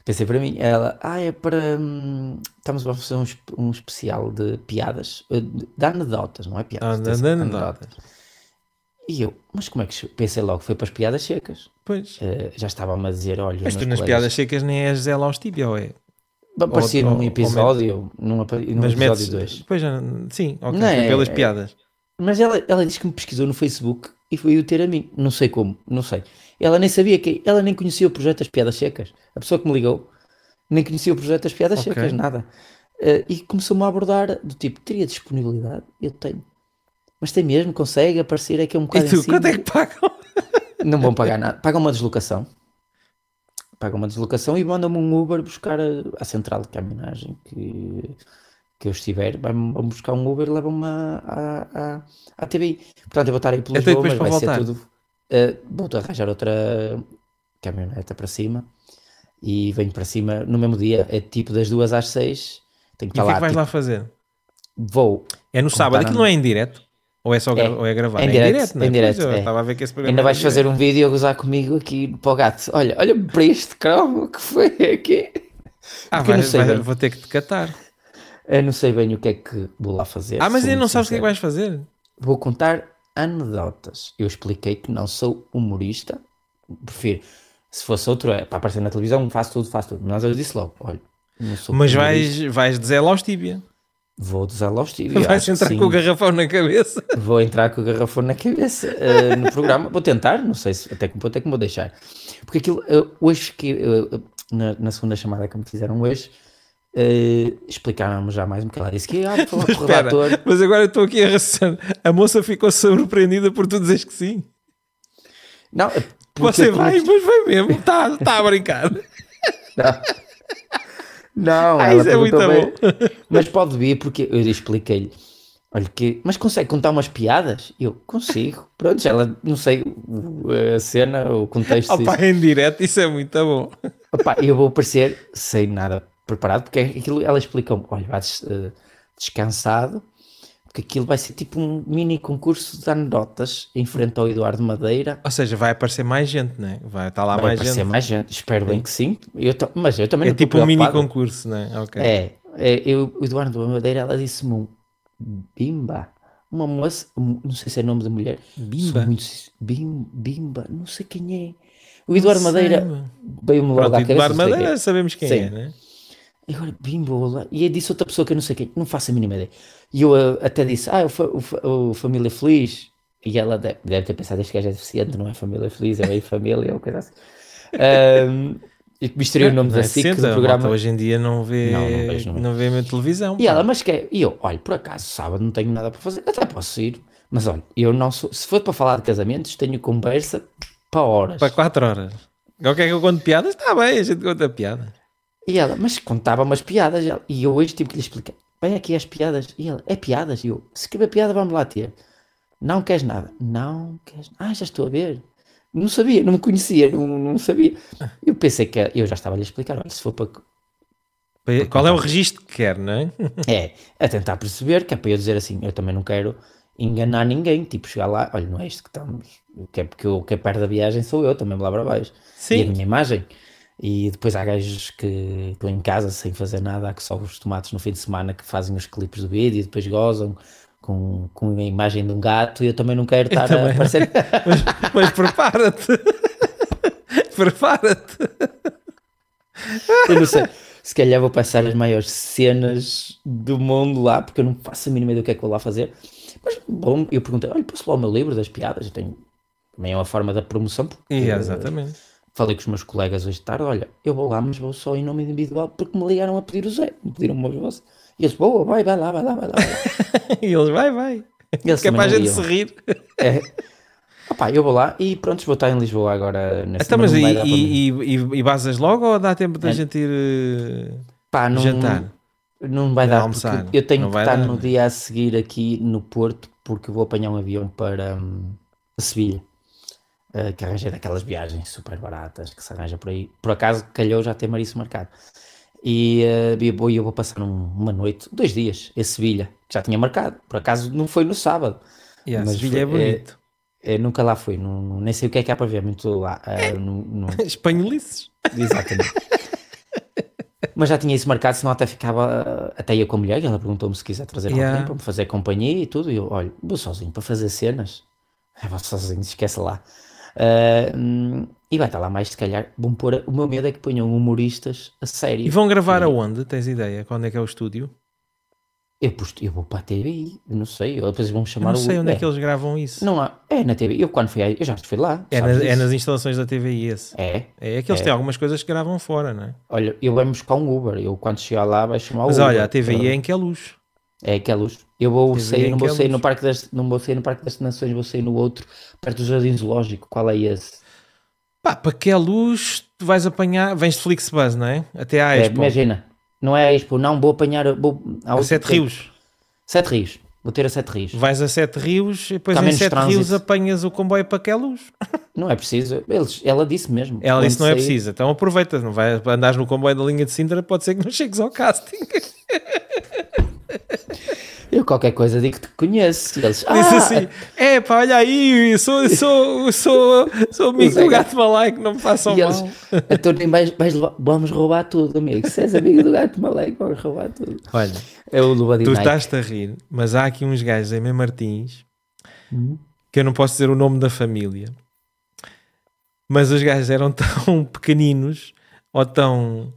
S2: pensei para mim, ela, ah, é para. hum, estamos a fazer um, um especial de piadas, eh, de de anedotas, não é piadas?
S1: Ah, de
S2: sido
S1: anedotas.
S2: E eu, mas como é que. Pensei logo, foi para as piadas secas.
S1: Pois.
S2: Eh, já estava-me a dizer, olha,
S1: Mas tu nas
S2: colegas-
S1: piadas secas nem és Zé Laustíbia, ou é?
S2: Aparecia
S1: Ou- ou-
S2: num
S1: ou
S2: episódio, num, apa- num
S1: Mas
S2: episódio
S1: metes.
S2: 2.
S1: Pois, sim, ok,
S2: Não, é-
S1: pelas piadas.
S2: Mas ela, ela disse que me pesquisou no Facebook e foi o ter a mim. Não sei como, não sei. Ela nem sabia que. Ela nem conhecia o projeto das piadas secas. A pessoa que me ligou nem conhecia o projeto das piadas
S1: Ok.
S2: secas, nada. Eh, e começou-me a abordar do tipo: teria disponibilidade? Eu tenho. Mas tem mesmo, consegue aparecer aqui um
S1: E
S2: bocado em
S1: tu,
S2: cima.
S1: quanto é que pagam?
S2: Não vão pagar nada. Pagam uma deslocação. Pagam uma deslocação e mandam-me um Uber buscar a, à central de caminhagem que, que eu estiver. Vão buscar um Uber e levam-me à, à, à, à TVI. Portanto, eu vou estar aí
S1: Até
S2: Lisboa, mas vai
S1: para
S2: ser
S1: voltar.
S2: tudo. eh, vou arranjar outra caminhoneta para cima e venho para cima no mesmo dia. É tipo das duas às seis. Tenho que
S1: E o que é que vais
S2: tipo,
S1: lá fazer?
S2: Vou.
S1: É no sábado,
S2: tá
S1: aquilo não é em direto? Ou é só
S2: É,
S1: ou é gravado?
S2: em
S1: É
S2: direto,
S1: não é?
S2: em direto,
S1: Pois,
S2: é.
S1: estava a ver que esse programa
S2: Ainda vais
S1: em
S2: fazer
S1: direto.
S2: um vídeo a gozar comigo aqui para o gato. Olha, olha para este cromo que foi aqui.
S1: Ah, vai- vai- vou ter que te catar.
S2: Eu não sei bem o que é que vou lá fazer.
S1: Ah, mas ainda não sabes o que é que vais fazer?
S2: Vou contar anedotas. Eu expliquei que não sou humorista. Prefiro, se fosse outro, é para aparecer na televisão, faço tudo, faço tudo. Mas eu disse logo: olha, não sou
S1: Mas
S2: humorista.
S1: vais, vais dizer lá aos tíbia.
S2: Vou aos tiros.
S1: Vais entrar com o garrafão na cabeça.
S2: Vou entrar com o garrafone na cabeça eh, no programa. Vou tentar, não sei se até que ponto é que me vou deixar. Porque aquilo, eh, hoje, que, eh, na, na segunda chamada que me fizeram hoje, Uh, explicaram-me já mais um bocado. Disse que ah, falar
S1: com o redator. Mas agora eu estou aqui a raciocinar. A moça ficou surpreendida por tu dizeres que sim.
S2: Não,
S1: você vai, mas vai mesmo. Está tá a brincar.
S2: Não. Não,
S1: ah, ela é muito bem,
S2: mas pode vir porque eu expliquei-lhe. Olha que, mas consegue contar umas piadas? Eu consigo. Pronto, ela não sei a cena, o contexto.
S1: Opa, em direto, isso é muito bom.
S2: Opa, eu vou aparecer sem nada preparado, porque aquilo ela explicou-me: olha, vais uh, descansado, porque aquilo vai ser tipo um mini concurso de anedotas em frente ao Eduardo Madeira.
S1: Ou seja, vai aparecer mais gente, né? Vai estar lá
S2: vai
S1: mais
S2: aparecer
S1: gente.
S2: mais gente, espero sim. bem que sim. Eu mas eu também
S1: É tipo um mini concurso, né?
S2: Okay. É, é eu, o Eduardo Madeira, ela disse-me um Bimba. Uma moça, não sei se é nome da mulher.
S1: Bimba.
S2: Muito, bim, bimba, não sei quem é. O Eduardo Madeira veio-me logo à cabeça.
S1: Eduardo Madeira é. sabemos quem Sim. é, né?
S2: Agora, bimbola. E disse outra pessoa que eu não sei quem, não faço a mínima ideia. E eu uh, até disse, ah, o, o, o, Família Feliz. E ela deve, deve ter pensado, este gajo é deficiente, não é Família Feliz, é meio família, ou coisa assim. Um, e misturei o nome da SIC do programa.
S1: Hoje em dia não vê, não, não, vejo, não. não vê a minha televisão.
S2: E ela, mas que é? E eu, olha, por acaso, sábado não tenho nada para fazer, até posso ir. Mas olha, eu não sou, se for para falar de casamentos, tenho conversa para horas.
S1: Para quatro horas. O que é que eu conto piadas? Está bem, a gente conta piadas.
S2: E ela, mas contava umas piadas. E eu hoje tive que lhe explicar. Vem aqui as piadas. E ela, é piadas? E eu, se quer piada, vamos lá ter. Não queres nada? Não queres. Ah, já estou a ver. Não sabia, não me conhecia, não, não sabia. Eu pensei que eu já estava a lhe explicar. Olha, se for para.
S1: Qual é o registro que quer, não é?
S2: É, a tentar perceber, que é para eu dizer assim, eu também não quero enganar ninguém, tipo chegar lá, olha, não é isto que estamos, que é porque o que perde a viagem sou eu, também lá para baixo. Sim. E a minha imagem. E depois há gajos que estão em casa sem fazer nada, há que só os tomates no fim de semana que fazem os clipes do vídeo e depois gozam com, com a imagem de um gato e eu também não quero estar a aparecer.
S1: mas, mas prepara-te! prepara-te!
S2: Eu não sei. Se calhar vou passar as maiores cenas do mundo lá, porque eu não faço a mínima ideia do que é que vou lá fazer. Mas, bom, eu perguntei: olha, posso lá o meu livro das piadas? Eu tenho também é uma forma da promoção. Porque,
S1: exatamente
S2: falei com os meus colegas hoje de tarde, olha, eu vou lá, mas vou só em nome individual, porque me ligaram a pedir o Zé, me pediram uma voz. E eles, boa, vai, vai lá, vai lá, vai lá.
S1: E eles, vai, vai. Eles que é para a gente se rir.
S2: É. Opa, eu vou lá e pronto, vou estar em Lisboa agora.
S1: Nesse então, mas e, e, e, e basas logo ou dá tempo da é. gente ir uh,
S2: Pá, não,
S1: jantar?
S2: Não vai dar, almoçar. eu tenho que estar dar, no dia a seguir aqui no Porto, porque vou apanhar um avião para um, Sevilha. Uh, que arranjei daquelas viagens super baratas que se arranja por aí. Por acaso calhou já ter Mariço marcado. E uh, eu, vou, eu vou passar um, uma noite, dois dias, em Sevilha, que já tinha marcado. Por acaso não foi no sábado.
S1: Yeah, mas Sevilha é bonito.
S2: É, é, nunca lá fui, não, não, nem sei o que é que há para ver, muito lá. Uh, no, no...
S1: Espanholices.
S2: Exatamente. mas já tinha isso marcado, senão até ficava, até ia com a mulher, ela perguntou-me se quiser trazer yeah. alguém para me fazer companhia e tudo, e eu, olha, vou sozinho para fazer cenas, eu vou sozinho, esquece lá. Uh, e vai estar lá mais, se calhar, vão pôr. O meu medo é que ponham humoristas a sério.
S1: E vão gravar e, aonde? Tens ideia? Quando é que é o estúdio?
S2: Eu, eu vou para a TVI, não sei, depois vão chamar
S1: eu não sei
S2: o,
S1: onde é. é. que eles gravam isso.
S2: Não há, é na TVI, eu quando fui aí, eu já fui lá.
S1: É, na, é nas instalações da TVI esse.
S2: É.
S1: É que eles é. têm algumas coisas que gravam fora, não é?
S2: Olha, eu vou buscar um Uber, eu quando chegar lá vai chamar
S1: Mas
S2: o Uber.
S1: Mas olha, a TVI é em que é luz.
S2: É que é luz. Eu vou sair, não vou sair no Parque das, não vou sair no Parque das Nações, vou sair no outro, perto do Jardim Zoológico. Qual é esse?
S1: Pá, para que é luz, tu vais apanhar, vens de Flixbus, não é? Até à
S2: Expo. É, imagina, não é a Expo, não, vou apanhar, vou...
S1: A Sete Rios.
S2: Sete Rios. Vou ter a Sete Rios.
S1: Vais a Sete Rios e depois em Sete trânsito. Rios apanhas o comboio para que é luz.
S2: Não é preciso. Eles, ela disse mesmo.
S1: Ela disse não é preciso. Então aproveita. Não vai andares no comboio da linha de Sintra, pode ser que não chegues ao casting.
S2: Eu qualquer coisa digo que te conheço. Eles,
S1: Disse ah, assim: é pá, olha aí, sou, sou, sou, sou amigo do gato malaico, não me façam e mal. Eles,
S2: então nem vais, vais, vamos roubar tudo, amigo. Se és amigo do gato malaico, vamos roubar tudo.
S1: Olha,
S2: é o
S1: tu estás-te a rir, mas há aqui uns gajos em Mem Martins uhum. que eu não posso dizer o nome da família, mas os gajos eram tão pequeninos ou tão.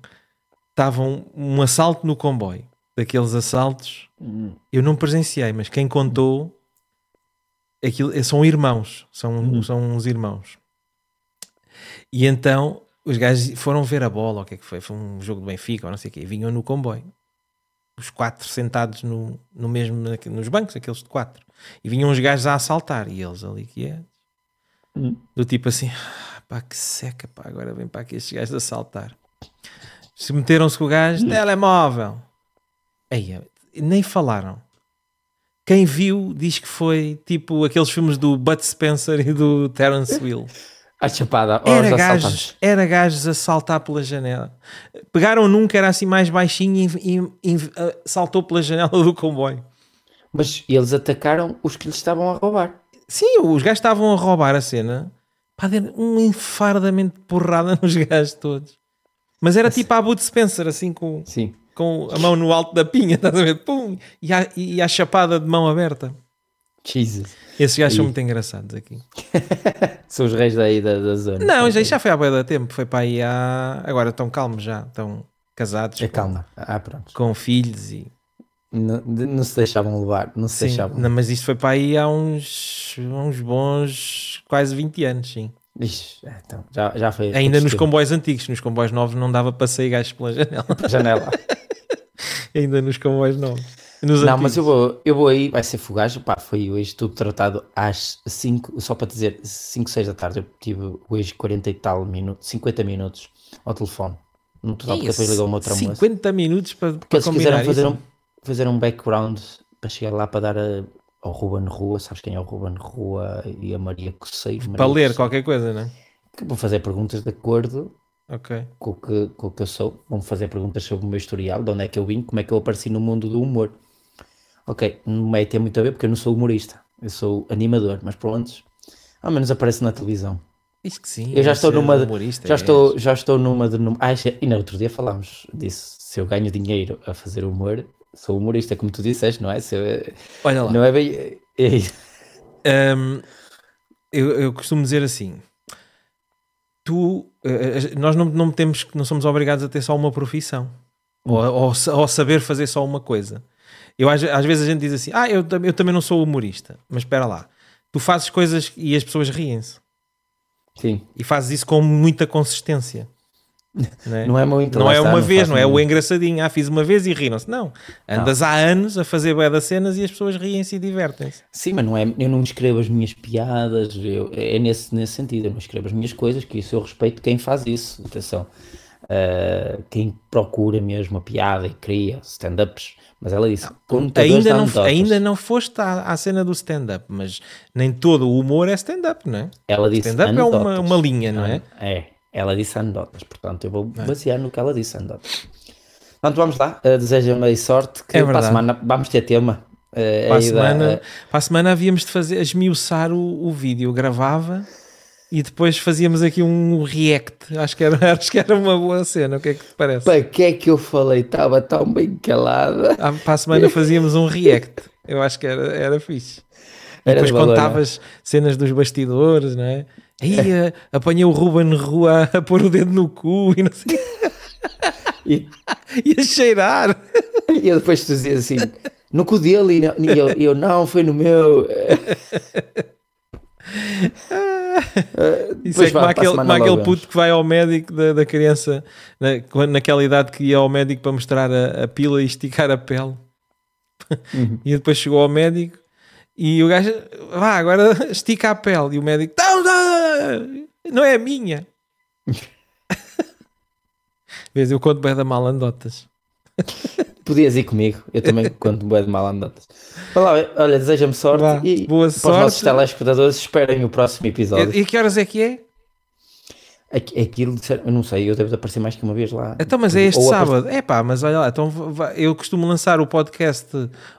S1: estavam um assalto no comboio daqueles assaltos, hum. eu não presenciei, mas quem contou aquilo, são irmãos, são, hum. são uns irmãos. E então os gajos foram ver a bola, o que é que foi? Foi um jogo do Benfica, ou não sei o quê. E vinham no comboio. Os quatro sentados no, no mesmo, nos bancos, aqueles de quatro. E vinham os gajos a assaltar. E eles ali que é.
S2: Hum.
S1: Do tipo assim, "Ah, pá, que seca, pá, agora vem para aqui estes gajos assaltar. Se meteram-se com o gajo, telemóvel. Aí, nem falaram. Quem viu diz que foi tipo aqueles filmes do Bud Spencer e do Terence Hill.
S2: A chapada aos
S1: Era gajos, era gajos a saltar pela janela. Pegaram num que era assim mais baixinho e, e- e, ah, saltou pela janela do comboio.
S2: Mas eles atacaram os que lhes estavam a roubar.
S1: Sim, os gajos estavam a roubar a cena. Pá, um enfardamento de porrada nos gajos todos. Mas era tipo a Bud Spencer, assim com,
S2: Sim.
S1: Com a mão no alto da pinha, estás a ver? Pum! E a, e a chapada de mão aberta.
S2: Jesus.
S1: Esses gajos são
S2: E-
S1: muito engraçados aqui.
S2: São os reis daí da, da zona.
S1: Não, já, já foi há boia da tempo. Foi para aí há. Agora estão calmos já. Estão casados.
S2: É
S1: com-
S2: calma. Ah, pronto.
S1: Com filhos e.
S2: Não, não se deixavam levar. Não se
S1: Sim,
S2: deixavam.
S1: não, mas isto foi para aí há uns, uns bons quase 20 anos, sim.
S2: Ixi, é, então, já, já foi.
S1: Ainda nos comboios antigos, nos comboios novos não dava para sair gajos pela janela.
S2: Janela.
S1: Ainda nos comboios novos. Nos
S2: Não,
S1: antigos.
S2: mas eu vou, eu vou aí, vai ser fugaz. Pá, foi hoje tudo tratado às 5, só para dizer, 5, 6 da tarde. Eu tive hoje 40 e tal minutos, 50 minutos ao telefone. No total, porque depois ligou uma outra moça.
S1: 50 minutos para,
S2: Porque
S1: para
S2: eles quiseram fazer
S1: isso.
S2: um, fazer um background para chegar lá para dar a- ao Ruben Rua. Sabes quem é o Ruben Rua e a Maria Coceiro?
S1: Para
S2: Maria
S1: ler
S2: Coceiro,
S1: qualquer coisa, não é?
S2: que Vou fazer perguntas de acordo
S1: Ok.
S2: com o, que, com o que eu sou. Vão fazer perguntas sobre o meu historial, de onde é que eu vim, como é que eu apareci no mundo do humor. Ok, não vai ter muito a ver porque eu não sou humorista, eu sou animador, mas pronto, ao menos aparece na televisão.
S1: Isto que sim.
S2: Eu já
S1: é
S2: estou numa
S1: humorista,
S2: Já
S1: é.
S2: estou, já estou numa de. num- Ah, e no outro dia falámos disso. Se eu ganho dinheiro a fazer humor, sou humorista, como tu disseste, não é? Se eu-
S1: Olha lá.
S2: não é bem. é-
S1: Hum, eu, eu costumo dizer assim: tu, eh, nós não, não temos, não somos obrigados a ter só uma profissão. Ou, ou, ou saber fazer só uma coisa. Eu, às, às vezes a gente diz assim: Ah, eu, eu também não sou humorista, mas espera lá, tu fazes coisas e as pessoas riem-se.
S2: Sim,
S1: e fazes isso com muita consistência. Não é?
S2: não é muito.
S1: Não é uma vez, não é o engraçadinho. Ah, fiz uma vez e riram-se. Não. Andas há anos a fazer bué das cenas e as pessoas riem-se e divertem-se.
S2: Sim, mas não é, eu não escrevo as minhas piadas, eu- é nesse, nesse sentido, eu não escrevo as minhas coisas, que isso eu respeito quem faz isso, atenção, Ah, quem procura mesmo a piada e cria stand-ups, mas ela disse,
S1: Ainda não, ainda não foste à, à cena do stand-up, mas nem todo o humor é stand-up, não é?
S2: ela disse
S1: Stand-up é uma, uma linha, não é?
S2: É, ela disse anedotas, portanto eu vou basear no que ela disse anedotas. Portanto, vamos lá, uh, deseja-me aí sorte, que
S1: É
S2: para a semana vamos ter tema. Uh,
S1: Para a,
S2: aí da-
S1: semana, para a semana havíamos de fazer, esmiuçar o, o vídeo. Eu gravava e depois fazíamos aqui um react. Acho que, era, acho que era uma boa cena. O que é que te parece?
S2: Para que é que eu falei? Estava tão bem calada.
S1: Ah, Para a semana fazíamos um react. Eu acho que era, era fixe.
S2: Era
S1: depois
S2: de valor,
S1: contavas cenas dos bastidores, não é? Aí eh, apanhei o Ruben Rua a pôr o dedo no cu e não sei.
S2: E,
S1: E a cheirar.
S2: e eu depois tu dizias assim, no cu dele, e, não- e eu, eu, não, foi no meu.
S1: Isso é como aquele, como aquele puto que vai ao médico da, da criança na, naquela idade que ia ao médico para mostrar a, a pila e esticar a pele.
S2: Uhum.
S1: E depois chegou ao médico e o gajo, vá, agora estica a pele. E o médico, não, não, não é a minha. Vês, eu conto bem da mal andotas.
S2: Podias ir comigo, eu também conto bué de mal andotas. Olha, olha deseja-me sorte
S1: Vá,
S2: e
S1: boa
S2: para os nossos
S1: sorte.
S2: telespectadores esperem o próximo episódio.
S1: E, e que horas é que é?
S2: Aqu- Aquilo, eu não sei, eu devo aparecer mais que uma vez lá.
S1: Então, mas é este
S2: Ou
S1: sábado. É pá, mas olha lá, então eu costumo lançar o podcast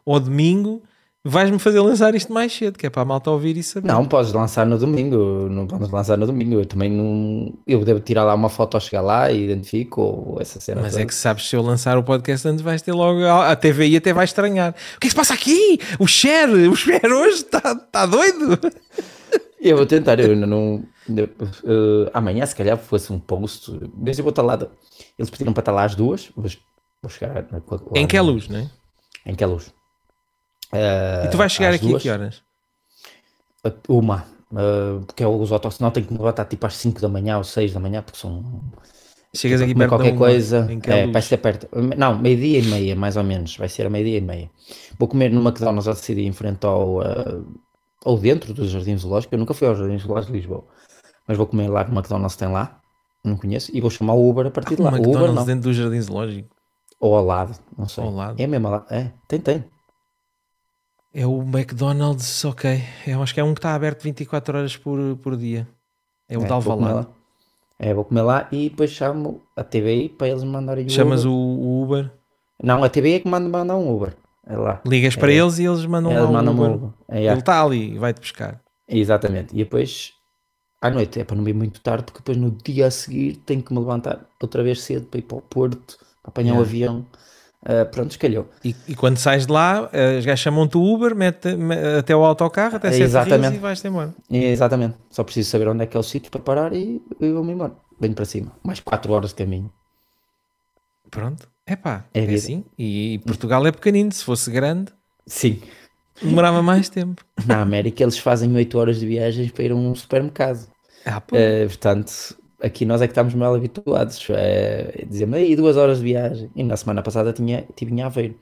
S1: ao domingo. Vais-me fazer lançar isto mais cedo, que é para a malta ouvir e saber.
S2: Não, podes lançar no domingo, não vamos lançar no domingo. Eu também não. Eu devo tirar lá uma foto ao chegar lá e identifico ou essa cena.
S1: Mas
S2: toda.
S1: é que sabes, se eu lançar o podcast antes, vais ter logo. A TVI até vai estranhar. O que é que se passa aqui? O Cher, o Cher hoje está tá doido?
S2: Eu vou tentar, eu ainda não. eu, eh, amanhã, se calhar, fosse um post. Mas eu vou estar lá. Eles pediram para estar lá às duas. Vou, vou chegar na, lá
S1: Em que é luz, não é?
S2: Em que é luz? Eh,
S1: E tu vais chegar aqui
S2: duas,
S1: a que horas?
S2: Uma. uh, porque eu uso auto, senão tenho que me levantar tipo às 5 da manhã ou 6 da manhã, porque são.
S1: Chegas aqui perto
S2: qualquer
S1: uma,
S2: coisa. É, vai ser perto. Não, meio-dia e meia, mais ou menos. Vai ser a meio-dia e meia. Vou comer no McDonald's a decidir em frente ao. uh, ou dentro do Jardim Zoológico. Eu nunca fui ao Jardim Zoológico de Lisboa. Mas vou comer lá no McDonald's tem lá. Não conheço. E vou chamar o Uber a partir de
S1: Um
S2: lá. O Uber
S1: McDonald's
S2: não.
S1: dentro do Jardim Zoológico.
S2: Ou ao lado. Não sei.
S1: Ao lado.
S2: É mesmo lado. É, tem, tem.
S1: É o McDonald's, ok. Eu acho que é um que está aberto 24 horas por, por dia. É o
S2: É,
S1: Alvalade.
S2: lá. É, vou comer lá e depois chamo a TVI para eles me mandarem o
S1: Chamas
S2: Uber.
S1: o, Uber,
S2: Não, a TVI é que manda mandar um Uber. É lá.
S1: ligas para
S2: É.
S1: eles e eles mandam
S2: Eles
S1: lá o
S2: mandam-me
S1: Uber.
S2: um Uber. É,
S1: Ele
S2: é.
S1: está ali e vai-te buscar.
S2: Exatamente. E depois, à noite, é para não ir muito tarde, porque depois no dia a seguir tenho que me levantar outra vez cedo para ir para o Porto, para apanhar o
S1: Yeah.
S2: avião. Ah, pronto, escalhou.
S1: E, e quando sais de lá, eh, os gajos chamam-te o Uber, mete, me- até o autocarro, até Sete
S2: Exatamente.
S1: e vais-te embora.
S2: E, exatamente. Só preciso saber onde é que é o sítio para parar e, e vou-me embora. Venho para cima. Mais 4 horas de caminho.
S1: Pronto. Epá,
S2: É
S1: é,
S2: vida.
S1: assim. E Portugal é pequenino. Se fosse grande,
S2: Sim.
S1: demorava mais tempo.
S2: Na América eles fazem 8 horas de viagens para ir a um supermercado.
S1: Ah.
S2: Eh, portanto, aqui nós é que estamos mal habituados. É, Dizemos aí duas horas de viagem. E na semana passada tinha, tive em Aveiro.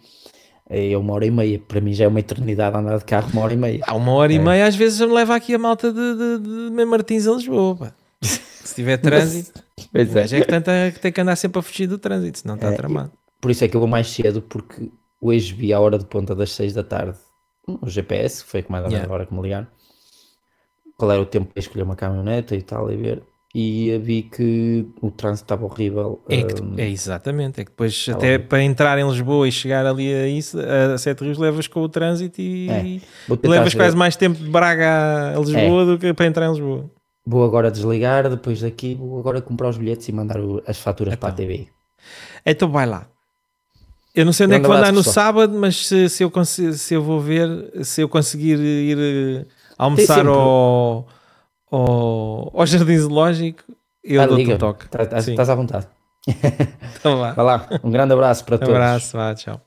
S2: É uma hora e meia. Para mim já é uma eternidade andar de carro, uma hora e meia.
S1: Há uma hora e
S2: É.
S1: meia, às vezes me leva aqui a malta de, de, de Martins a Lisboa. Se tiver trânsito,
S2: Pois
S1: mas é que, tanta, que tem que andar sempre a fugir do trânsito, senão está
S2: É,
S1: tramado.
S2: Por isso é que eu vou mais cedo, porque hoje vi a hora de ponta das 6 da tarde no GPS, que foi menos
S1: Yeah.
S2: a hora que me ligaram. Qual era o tempo para escolher uma caminhoneta e tal, e ver. E vi que o trânsito estava horrível.
S1: É, que,
S2: hum,
S1: é exatamente, é que depois
S2: Tá
S1: até para entrar em Lisboa e chegar ali a isso, a Sete Rios, levas com o trânsito e,
S2: É.
S1: levas quase mais tempo de Braga a Lisboa
S2: É.
S1: do que para entrar em Lisboa.
S2: Vou agora desligar, depois daqui vou agora comprar os bilhetes e mandar as faturas para a
S1: Então.
S2: TV.
S1: Então vai lá. Eu não sei onde é que vou andar no
S2: pessoal.
S1: sábado, mas se, se eu, se eu vou ver, se eu conseguir ir eh, almoçar ao, ao, ao Jardim Zoológico, eu
S2: Ah, liga-me.
S1: um toque.
S2: Tá- tá-. Estás à vontade.
S1: Então vá.
S2: Vai lá, um grande abraço para
S1: Um
S2: todos.
S1: abraço, vá, tchau.